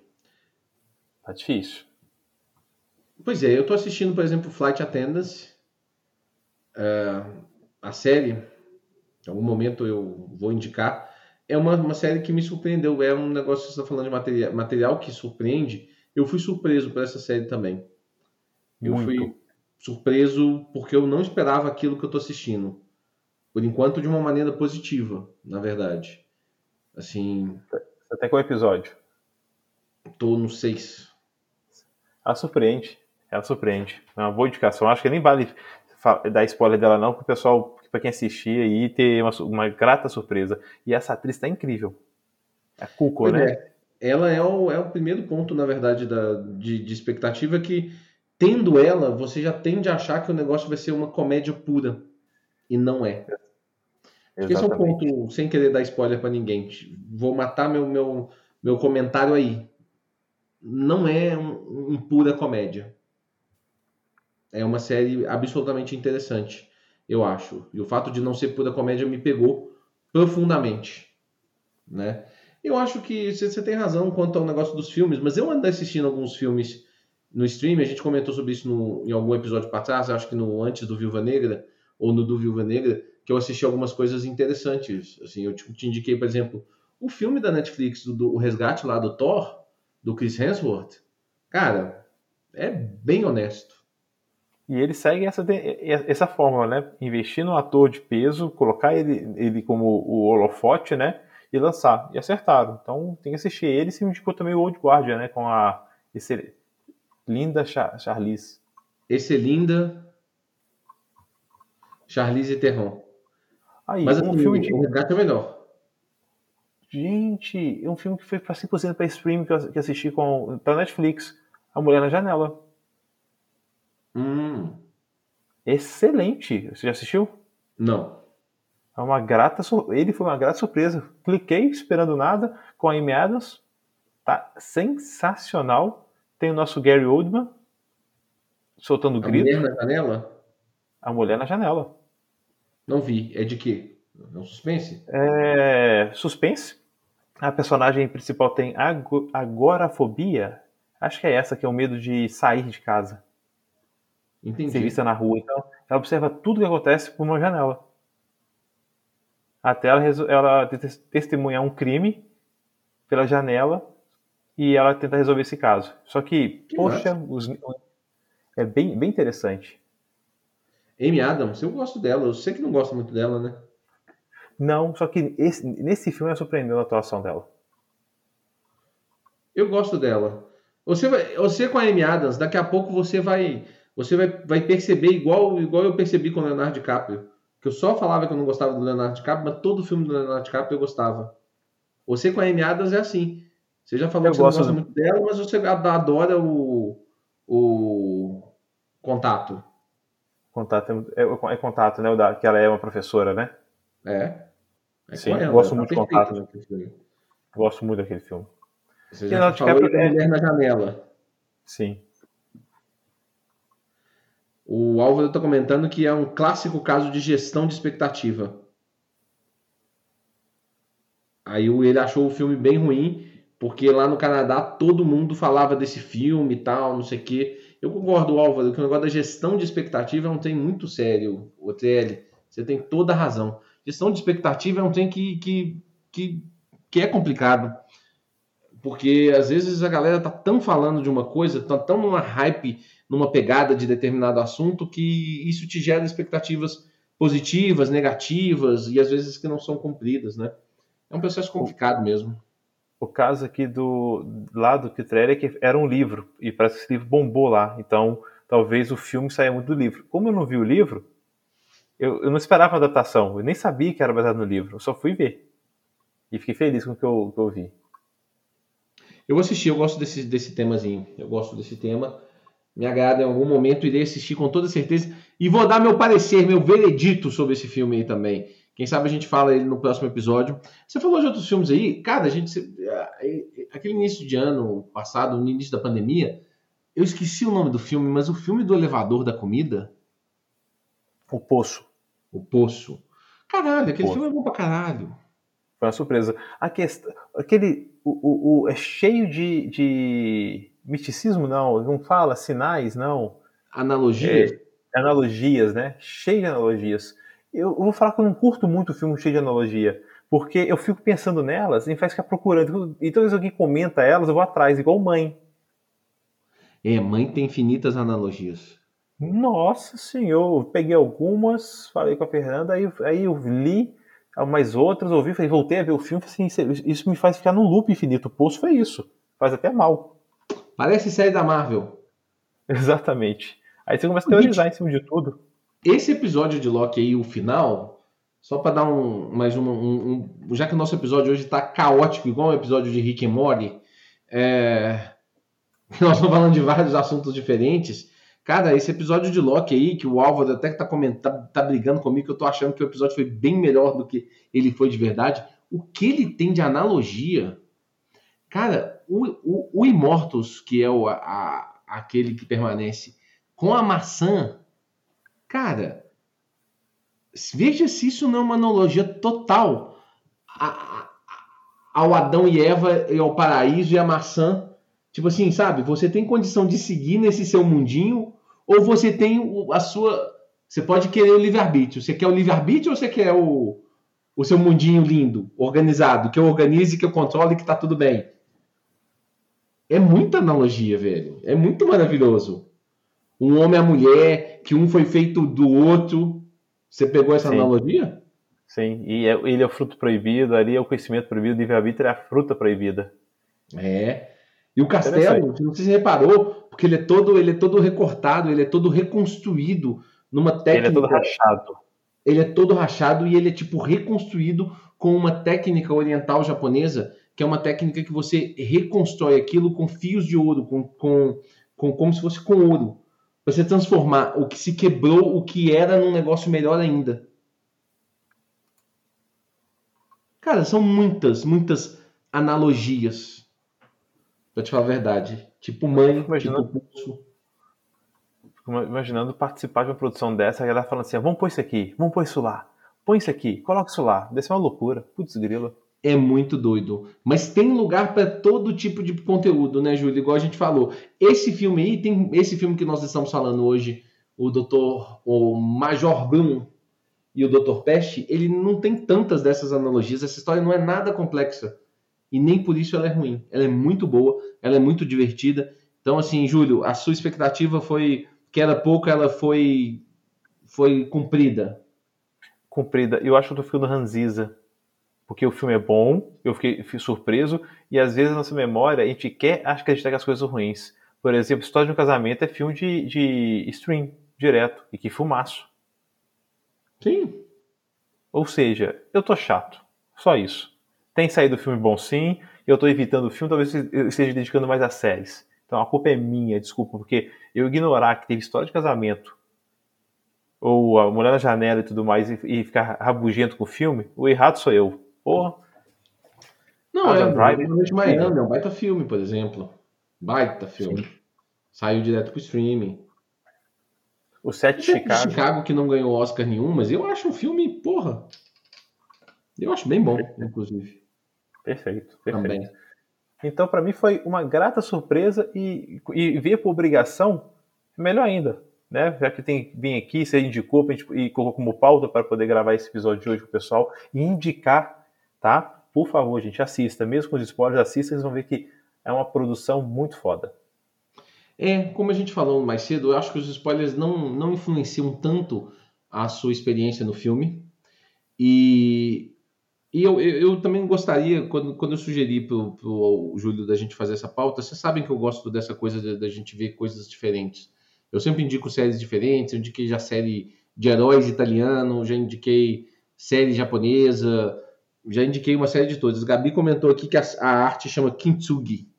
Tá difícil. Pois é, eu tô assistindo, por exemplo, Flight Attendants, é, a série, em algum momento eu vou indicar, é uma, uma série que me surpreendeu, é um negócio que você está falando de material, material que surpreende, eu fui surpreso por essa série também. Eu Muito. fui surpreso porque eu não esperava aquilo que eu tô assistindo. Por enquanto, de uma maneira positiva, na verdade. Assim, Até qual episódio? tô no 6. Ela surpreende. Ela surpreende. É uma boa indicação. Acho que nem vale dar spoiler dela, não, para o pessoal, para quem assistir aí, ter uma, uma grata surpresa. E essa atriz tá incrível. É a Cuco, Pois né? é. Ela é o, é o primeiro ponto, na verdade, da, de, de expectativa que, tendo ela, você já tende a achar que o negócio vai ser uma comédia pura. E não é. Que Esse é um Exatamente. ponto, sem querer dar spoiler pra ninguém. Vou matar meu, meu, meu comentário aí. Não é um, um pura comédia. É uma série absolutamente interessante, eu acho. E o fato de não ser pura comédia me pegou profundamente, né? Eu acho que você você tem razão quanto ao negócio dos filmes, mas eu ando assistindo alguns filmes no stream, a gente comentou sobre isso no- em algum episódio para trás, acho que no antes do Viúva Negra, ou no do Viúva Negra, que eu assisti algumas coisas interessantes. Assim, eu te, te indiquei, por exemplo, o filme da Netflix, do, do- o resgate lá do Thor, do Chris Hemsworth. Cara, é bem honesto. E ele segue essa, essa fórmula, né? Investir no ator de peso, colocar ele, ele como o holofote, né? E lançar. E acertaram. Então tem que assistir ele. Se indicou também o Old Guardian, né? Com a esse, linda Char Charlize. Esse é linda. Charlize Theron. Aí, Mas um assim, filme de o resgate é melhor. Gente, é um filme que foi para 100% para streaming que eu assisti com pra Netflix. A Mulher na Janela. Hum, Excelente. Você já assistiu? não. É uma grata ele foi uma grata surpresa. Cliquei esperando nada com a Amy Adams. Tá sensacional. Tem o nosso Gary Oldman soltando A grito. mulher na janela? A Mulher na Janela. Não vi. É de quê? É um suspense? É, suspense. A personagem principal tem ago- agorafobia. Acho que é essa que é o medo de sair de casa. ser Entendi. vista na rua. Então, ela observa tudo que acontece por uma janela. Até ela, ela te- testemunhar um crime pela janela e ela tenta resolver esse caso. Só que, Que poxa, os- é bem, bem interessante. Amy Adams, eu gosto dela. Eu sei que não gosta muito dela, né? Não, só que esse- nesse filme é surpreendeu a atuação dela. Eu gosto dela. Você, vai, você com a Amy Adams, daqui a pouco você vai você vai, vai perceber igual, igual eu percebi com o Leonardo DiCaprio. Que eu só falava que eu não gostava do Leonardo DiCaprio, mas todo filme do Leonardo DiCaprio eu gostava. Você com a Amy Adams é assim. Você já falou Eu que você não gosto gosta do- muito dela, mas você adora o, o contato. Contato é, é- contato, né? o da- Que ela é uma professora, né? É. É Sim, ela, gosto tá muito de contato. Gosto muito daquele filme. Você já falou é- Mulher na Janela. Sim. O Álvaro está comentando que é um clássico caso de gestão de expectativa. Aí ele achou o filme bem ruim, porque lá no Canadá todo mundo falava desse filme e tal, não sei o quê. Eu concordo, Álvaro, que o negócio da gestão de expectativa é um trem muito sério, o TL. Você tem toda a razão. Gestão de expectativa é um trem que, que, que, que é complicado. Porque às vezes a galera tá tão falando de uma coisa, tá tão numa hype, numa pegada de determinado assunto, que isso te gera expectativas positivas, negativas, e às vezes que não são cumpridas, né? É um processo complicado mesmo. O caso aqui do lá do Kitrell é que era um livro e parece que esse livro bombou lá. Então, talvez o filme saia muito do livro. Como eu não vi o livro, eu, eu não esperava uma adaptação. Eu nem sabia que era baseado no livro. Eu só fui ver. E fiquei feliz com o que eu, que eu vi. Eu vou assistir, eu gosto desse, desse temazinho. Eu gosto desse tema. Me agrada em algum momento, irei assistir com toda certeza. E vou dar meu parecer, meu veredito sobre esse filme aí também. Quem sabe a gente fala ele no próximo episódio. Você falou de outros filmes aí? Cara, a gente. Aquele início de ano passado, no início da pandemia, Eu esqueci o nome do filme, mas o filme do elevador da comida. O Poço. O Poço. Caralho, aquele Poço. filme é bom pra caralho. Foi uma surpresa. A questão, aquele, o, o, o- é cheio de, de misticismo, não, não fala sinais, não, Analogia. analogias, né? Cheio de analogias. Eu, vou falar que eu não curto muito filme cheio de analogia, porque eu fico pensando nelas e faz ficar procurando. E toda vez que alguém comenta elas, eu vou atrás, igual mãe. É, mãe tem infinitas analogias. Nossa senhor, eu peguei algumas, falei com a Fernanda, aí, aí eu li mais outras, ouvi, falei, voltei a ver o filme, assim, isso- isso me faz ficar num loop infinito. O poço foi isso. Faz até mal. Parece série da Marvel. Exatamente. Aí você começa a teorizar em cima de tudo. Esse episódio de Loki aí, o final, só pra dar um mais uma, um, um- já que o nosso episódio hoje tá caótico, igual um episódio de Rick and Morty, é, nós estamos falando de vários assuntos diferentes. Cara, esse episódio de Loki aí, que o Álvaro até que tá comentando, tá, tá brigando comigo, que eu tô achando que o episódio foi bem melhor do que ele foi de verdade. O que ele tem de analogia, cara, o, o, o Immortus, que é o, a- aquele que permanece, com a maçã, cara, veja se isso não é uma analogia total ao Adão e Eva e ao paraíso e à maçã. Tipo assim, sabe? Você tem condição de seguir nesse seu mundinho ou você tem a sua. Você pode querer o livre-arbítrio. Você quer o livre-arbítrio ou você quer o, o seu mundinho lindo, organizado, que eu organize, que eu controle, que tá tudo bem? É muita analogia, velho. É muito maravilhoso. Um homem e a mulher, que um foi feito do outro. Você pegou essa Sim. analogia? Sim, e é- ele é o fruto proibido, ali é o conhecimento proibido, livre-arbítrio é a fruta proibida. É. E o castelo, não sei se você reparou, porque ele é todo, ele é todo recortado, ele é todo reconstruído numa técnica. Ele é todo rachado. ele é todo rachado e ele é tipo reconstruído com uma técnica oriental japonesa, que é uma técnica que você reconstrói aquilo com fios de ouro, com, com, com como se fosse com ouro. Pra Você transformar o que se quebrou, o que era, num negócio melhor ainda. Cara, são muitas, muitas analogias. Pra te falar a verdade. Tipo mãe, Imagina. tipo pulso. Imaginando participar de uma produção dessa, a galera falando assim, vamos pôr isso aqui, vamos pôr isso lá, põe isso aqui, coloca isso lá. Deve ser uma loucura. Putz, grila. É muito doido. Mas tem lugar para todo tipo de conteúdo, né, Júlio? Igual a gente falou. Esse filme aí, tem esse filme que nós estamos falando hoje, o Doutor, o Major Bloom e o Doutor Peste, ele não tem tantas dessas analogias. Essa história não é nada complexa. E nem por isso ela é ruim. Ela é muito boa, ela é muito divertida. Então, assim, Júlio, a sua expectativa foi que era pouco, ela foi foi cumprida. Comprida. Eu acho eu tô ficando ranziza. Porque o filme é bom, eu fiquei, fui surpreso, e às vezes a nossa memória, a gente quer acreditar que as coisas ruins. Por exemplo, História de um Casamento é filme de, de stream, direto, e que filmaço. Sim. Ou seja, eu tô chato. Só isso. Tem saído filme bom sim, eu tô evitando o filme, talvez eu esteja dedicando mais a séries. Então a culpa é minha, desculpa, porque eu ignorar que teve história de casamento, ou a mulher na janela e tudo mais, e, e ficar rabugento com o filme, o errado sou eu. Porra, Não, Adam é, Driver. Noite de Miami é um baita filme, por exemplo. Baita filme. Saiu direto pro streaming. o set de Chicago. Chicago. que não ganhou Oscar nenhum, mas eu acho um filme, porra. Eu acho bem bom, inclusive. Perfeito, perfeito. Também. Então, para mim, foi uma grata surpresa e, e ver por obrigação, melhor ainda. Né? Já que tem vim aqui, você indicou pra gente- e colocou como pauta para poder gravar esse episódio de hoje com o pessoal e indicar, tá? Por favor, gente, assista. Mesmo com os spoilers, assista, vocês vão ver que é uma produção muito foda. É, como a gente falou mais cedo, eu acho que os spoilers não, não influenciam tanto a sua experiência no filme. E, e eu, eu, eu também gostaria, quando, quando eu sugeri pro, pro Júlio da gente fazer essa pauta, vocês sabem que eu gosto dessa coisa da, da gente ver coisas diferentes. Eu sempre indico séries diferentes, eu indiquei já série de heróis italiano, já indiquei série japonesa, já indiquei uma série de todas. Gabi comentou aqui que a, a arte chama Kintsugi.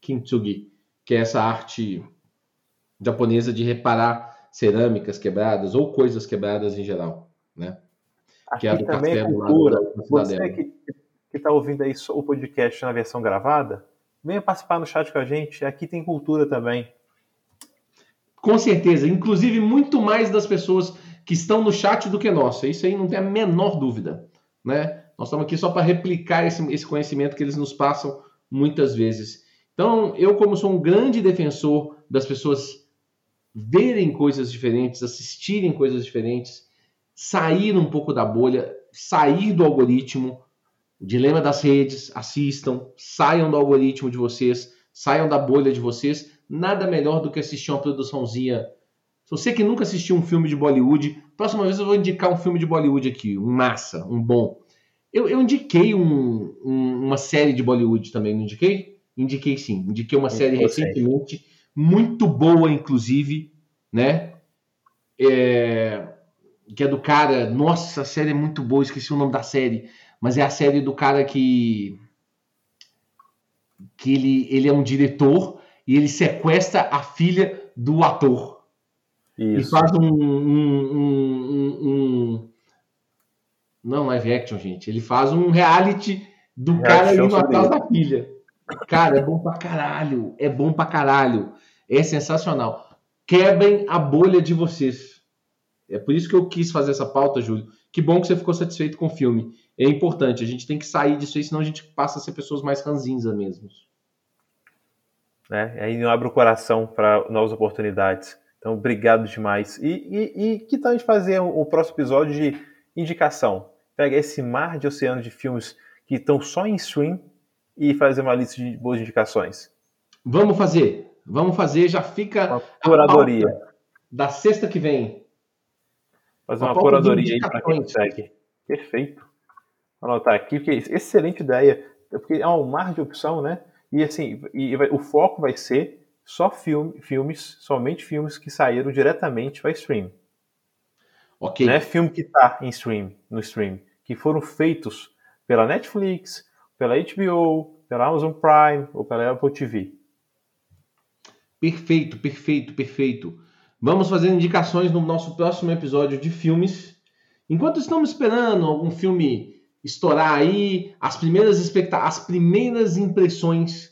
Kintsugi que é essa arte japonesa de reparar cerâmicas quebradas ou coisas quebradas em geral, né? Aqui Que é a do também é cultura. do- Você que está ouvindo aí o podcast na versão gravada, venha participar no chat com a gente. Aqui tem cultura também. Com certeza, inclusive muito mais das pessoas que estão no chat do que nós. Isso aí não tem a menor dúvida, né? Nós estamos aqui só para replicar esse, esse conhecimento que eles nos passam muitas vezes. Então, eu como sou um grande defensor das pessoas verem coisas diferentes, assistirem coisas diferentes, sair um pouco da bolha, sair do algoritmo, dilema das redes, assistam, saiam do algoritmo de vocês, saiam da bolha de vocês. Nada melhor do que assistir uma produçãozinha. Se você que nunca assistiu um filme de Bollywood, próxima vez eu vou indicar um filme de Bollywood aqui, um massa, um bom. Eu, eu indiquei um, um, uma série de Bollywood também, não indiquei? Indiquei sim, indiquei uma série recentemente, muito boa, inclusive, né? É, que é do cara. Nossa, a série é muito boa, esqueci o nome da série. Mas é a série do cara que. que ele, ele é um diretor e ele sequestra a filha do ator. Isso. E faz um, um, um não, live action, gente. Ele faz um reality do cara indo atrás da filha. Cara, é bom pra caralho. É bom pra caralho. É sensacional. Quebrem a bolha de vocês. É por isso que eu quis fazer essa pauta, Júlio. Que bom que você ficou satisfeito com o filme. É importante. A gente tem que sair disso aí, senão a gente passa a ser pessoas mais ranzinza mesmo. É, aí não abre o coração para novas oportunidades. Então, obrigado demais. E, e, e que tal a gente fazer o próximo episódio de indicação? Pega esse mar de oceano de filmes que estão só em stream e fazer uma lista de boas indicações. Vamos fazer. Vamos fazer. Já fica uma curadoria da sexta que vem. Fazer uma, uma curadoria aí para quem segue. Perfeito. Vou anotar aqui, porque excelente ideia. Porque é um mar de opção, né? E assim, e vai, o foco vai ser só filme, filmes, somente filmes que saíram diretamente para stream. Ok. Não é filme que está em stream, no stream, que foram feitos pela Netflix, pela HBO, pela Amazon Prime ou pela Apple TV. Perfeito, perfeito, perfeito. Vamos fazer indicações no nosso próximo episódio de filmes. Enquanto estamos esperando algum filme estourar aí, as primeiras expecta as primeiras impressões,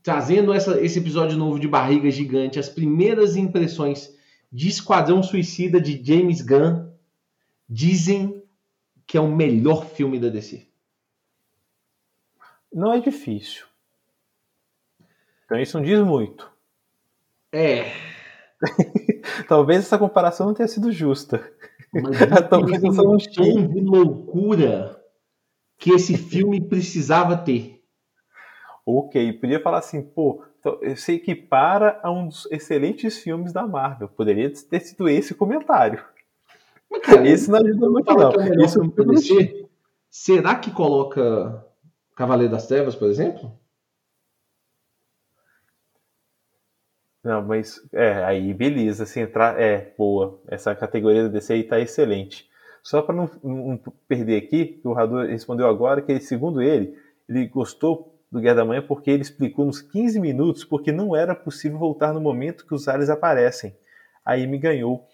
trazendo essa, esse episódio novo de Barriga Gigante, as primeiras impressões de Esquadrão Suicida de James Gunn, dizem que é o melhor filme da DC. Não é difícil. Então isso não diz muito. É. Talvez essa comparação não tenha sido justa. Mas Talvez um tom de loucura que esse filme precisava ter. Ok, podia falar assim, pô, então, se equipara a um dos excelentes filmes da Marvel. Poderia ter sido esse comentário. Mas, cara, esse não ajuda muito, não. É Isso é Será que coloca Cavaleiro das Trevas, por exemplo? Não, mas é, aí beleza, se entrar, é, boa. Essa categoria da DC aí tá excelente. Só para não, não, perder aqui, o Radu respondeu agora que, segundo ele, ele gostou do Guerra da Manhã porque ele explicou nos 15 minutos porque não era possível voltar no momento que os aliens aparecem. Aí me ganhou.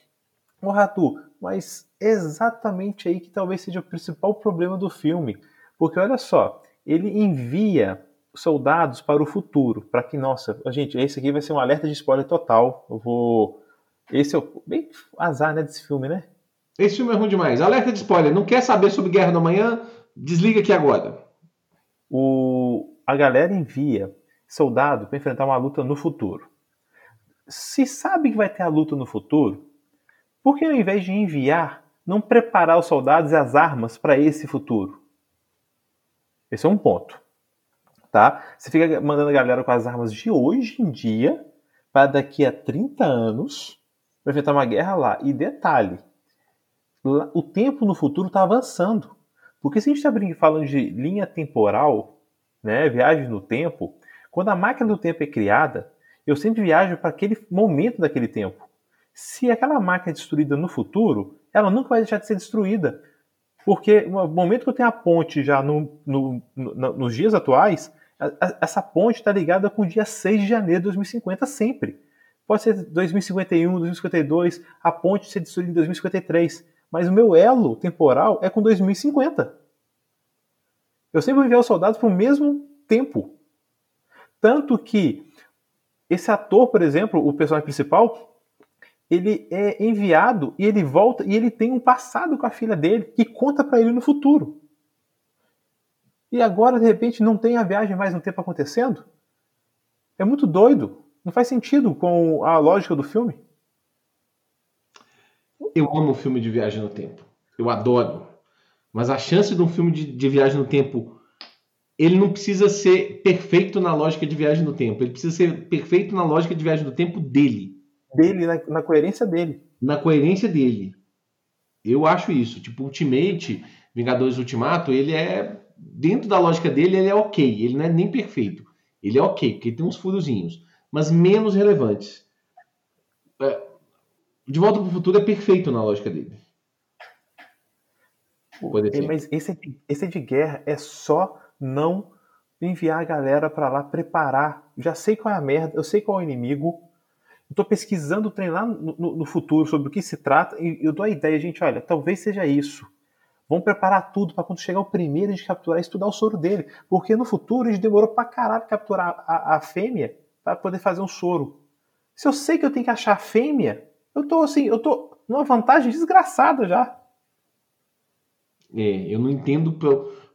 Ô Ratu, mas é exatamente aí que talvez seja o principal problema do filme. Porque olha só, ele envia soldados para o futuro, para que, nossa, gente, esse aqui vai ser um alerta de spoiler total. Eu vou. Esse é o. Bem azar, né, desse filme, né? Esse filme é ruim demais. Alerta de spoiler. Não quer saber sobre Guerra da Manhã? Desliga aqui agora. O... A galera envia soldado para enfrentar uma luta no futuro. Se sabe que vai ter a luta no futuro, por que ao invés de enviar, não preparar os soldados e as armas para esse futuro? Esse é um ponto tá? Você fica mandando a galera com as armas de hoje em dia para daqui a 30 anos para enfrentar uma guerra lá. E detalhe, o tempo no futuro está avançando. Porque se a gente está falando de linha temporal, né, viagem no tempo, quando a máquina do tempo é criada, eu sempre viajo para aquele momento daquele tempo. Se aquela máquina é destruída no futuro, ela nunca vai deixar de ser destruída. Porque no momento que eu tenho a ponte já no, no, no, nos dias atuais, essa ponte está ligada com o dia 6 de janeiro de 2050 sempre. Pode ser 2051, 2052, a ponte ser destruída em 2053, mas o meu elo temporal é com 2050. Eu sempre vou enviar os soldados para o mesmo tempo. Tanto que esse ator, por exemplo, o personagem principal, ele é enviado e ele volta e ele tem um passado com a filha dele que conta para ele no futuro. E agora, de repente, não tem a viagem mais no tempo acontecendo? É muito doido. Não faz sentido com a lógica do filme. Eu amo filme de viagem no tempo. Eu adoro. Mas a chance de um filme de, de viagem no tempo ele não precisa ser perfeito na lógica de viagem no tempo. Ele precisa ser perfeito na lógica de viagem no tempo dele. Dele, na, na coerência dele. Na coerência dele. Eu acho isso. Tipo, Ultimate, Vingadores Ultimato, ele é. Dentro da lógica dele, ele é ok. Ele não é nem perfeito. Ele é ok, porque tem uns furozinhos. Mas menos relevantes. É, de Volta para o Futuro é perfeito na lógica dele. É, mas esse, esse de guerra é só não enviar a galera para lá preparar. Já sei qual é a merda, eu sei qual é o inimigo. Estou pesquisando treinar no, no, no, futuro sobre o que se trata e eu dou a ideia, gente, olha, talvez seja isso. Vamos preparar tudo para quando chegar o primeiro a gente capturar e estudar o soro dele. Porque no futuro a gente demorou pra caralho capturar a, a fêmea para poder fazer um soro. Se eu sei que eu tenho que achar a fêmea, eu tô assim, eu tô numa vantagem desgraçada já. É, eu não entendo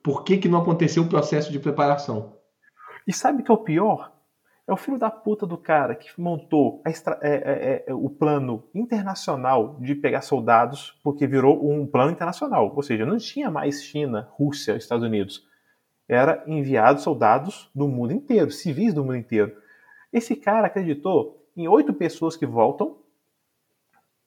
por que, que não aconteceu o processo de preparação. E sabe que é o pior? É o filho da puta do cara que montou extra, é, é, é, o plano internacional de pegar soldados, porque virou um plano internacional. Ou seja, não tinha mais China, Rússia, Estados Unidos. Era enviado soldados do mundo inteiro, civis do mundo inteiro. Esse cara acreditou em oito pessoas que voltam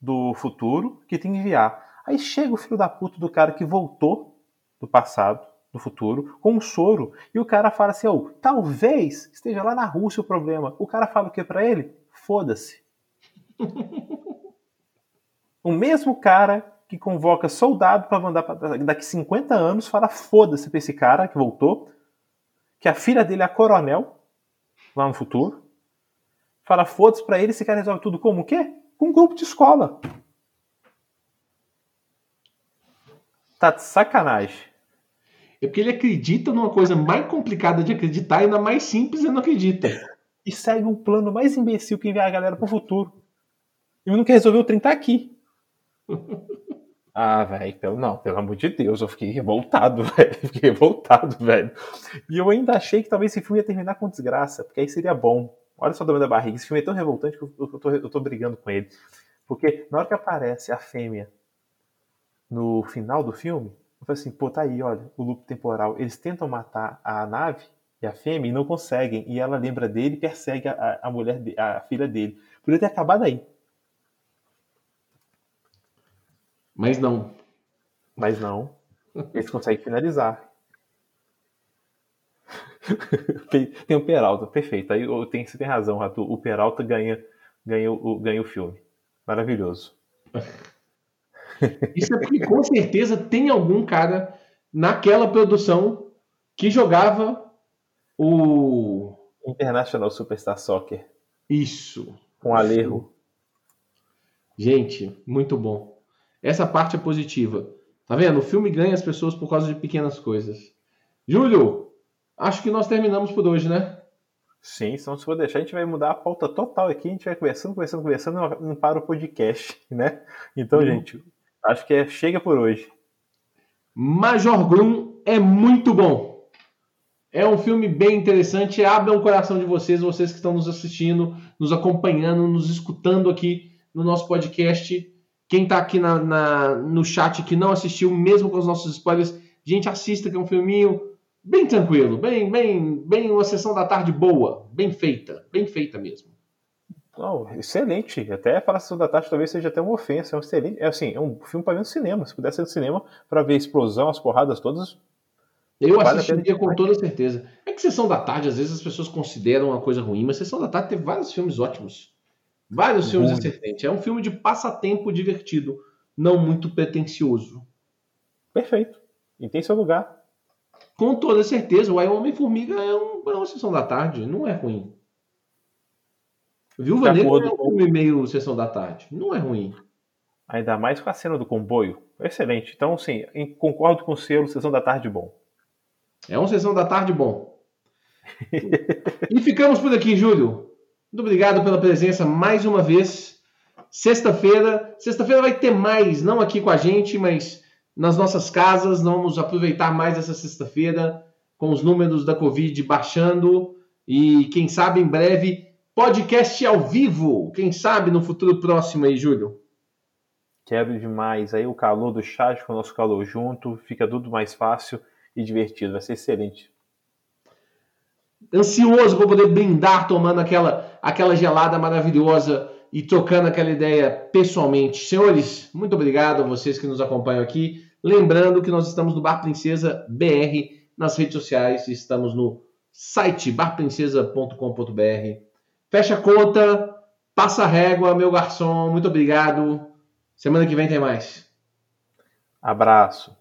do futuro que tem que enviar. Aí chega o filho da puta do cara que voltou do passado, no futuro com um soro. E o cara fala assim: oh, talvez esteja lá na Rússia o problema. O cara fala o que para ele? Foda-se. o mesmo cara que convoca soldado para mandar pra, daqui 50 anos fala foda-se pra esse cara que voltou, que a filha dele é coronel lá no futuro. Fala foda-se pra ele, esse cara resolve tudo como o quê? Com um grupo de escola. Tá de sacanagem. É porque ele acredita numa coisa mais complicada de acreditar e na mais simples ele não acredita. E segue um plano mais imbecil que enviar a galera pro futuro. E não quer resolver o trem tá aqui. ah, velho, não, pelo amor de Deus, eu fiquei revoltado, velho. Fiquei revoltado, velho. E eu ainda achei que talvez esse filme ia terminar com desgraça, porque aí seria bom. Olha só o da barriga. Esse filme é tão revoltante que eu, eu, tô, eu tô brigando com ele. Porque na hora que aparece a fêmea no final do filme, eu falei assim, pô, tá aí, olha, o loop temporal. Eles tentam matar a nave e a fêmea e não conseguem. E ela lembra dele e persegue a, a mulher, de, a filha dele. Podia ter acabado aí. Mas não. Mas não. Eles conseguem finalizar. tem o Peralta, perfeito. Aí tem, você tem razão, Rato. O Peralta ganha, ganha, o, ganha o filme. Maravilhoso. Isso é porque com certeza tem algum cara naquela produção que jogava o International Superstar Soccer. Isso. Com Alejo. Gente, muito bom. Essa parte é positiva. Tá vendo? O filme ganha as pessoas por causa de pequenas coisas. Júlio, acho que nós terminamos por hoje, né? Sim, então se for deixar, a gente vai mudar a pauta total aqui, a gente vai conversando, conversando, conversando, não para o podcast, né? Então, uhum. gente, Acho que é, chega por hoje. Major Grum é muito bom. É um filme bem interessante. Abra o coração de vocês, vocês que estão nos assistindo, nos acompanhando, nos escutando aqui no nosso podcast. Quem está aqui na, na, no chat que não assistiu, mesmo com os nossos spoilers, gente, assista que é um filminho bem tranquilo, bem, bem, bem uma sessão da tarde boa, bem feita, bem feita mesmo. Não, excelente. Até a sessão da tarde talvez seja até uma ofensa. É um excelente. É assim, é um filme para ver no cinema. Se pudesse ser no cinema para ver a explosão, as porradas todas. Eu vale assistiria com toda certeza. É que sessão da tarde, às vezes as pessoas consideram uma coisa ruim, mas sessão da tarde tem vários filmes ótimos. Vários filmes excelentes. É um filme de passatempo divertido, não muito pretencioso. Perfeito. E tem seu lugar. Com toda certeza. O Homem-Formiga é, um, é uma sessão da tarde, não é ruim. Viúva Negra é um filme meio Sessão da Tarde. Não é ruim. Ainda mais com a cena do comboio. Excelente. Então, sim, concordo com o seu Sessão da Tarde bom. É um Sessão da Tarde bom. e ficamos por aqui, Júlio. Muito obrigado pela presença mais uma vez. Sexta-feira, sexta-feira vai ter mais, não aqui com a gente, mas nas nossas casas. Vamos aproveitar mais essa sexta-feira com os números da Covid baixando e quem sabe em breve podcast ao vivo. Quem sabe no futuro próximo aí, Júlio. Quero demais. Aí o calor do chat com o nosso calor junto, fica tudo mais fácil e divertido. Vai ser excelente. Ansioso para poder brindar tomando aquela, aquela gelada maravilhosa e trocando aquela ideia pessoalmente. Senhores, muito obrigado a vocês que nos acompanham aqui. Lembrando que nós estamos no Bar Princesa BR nas redes sociais, estamos no site barprincesa.com.br. Fecha a conta, passa a régua, meu garçom. Muito obrigado. Semana que vem tem mais. Abraço.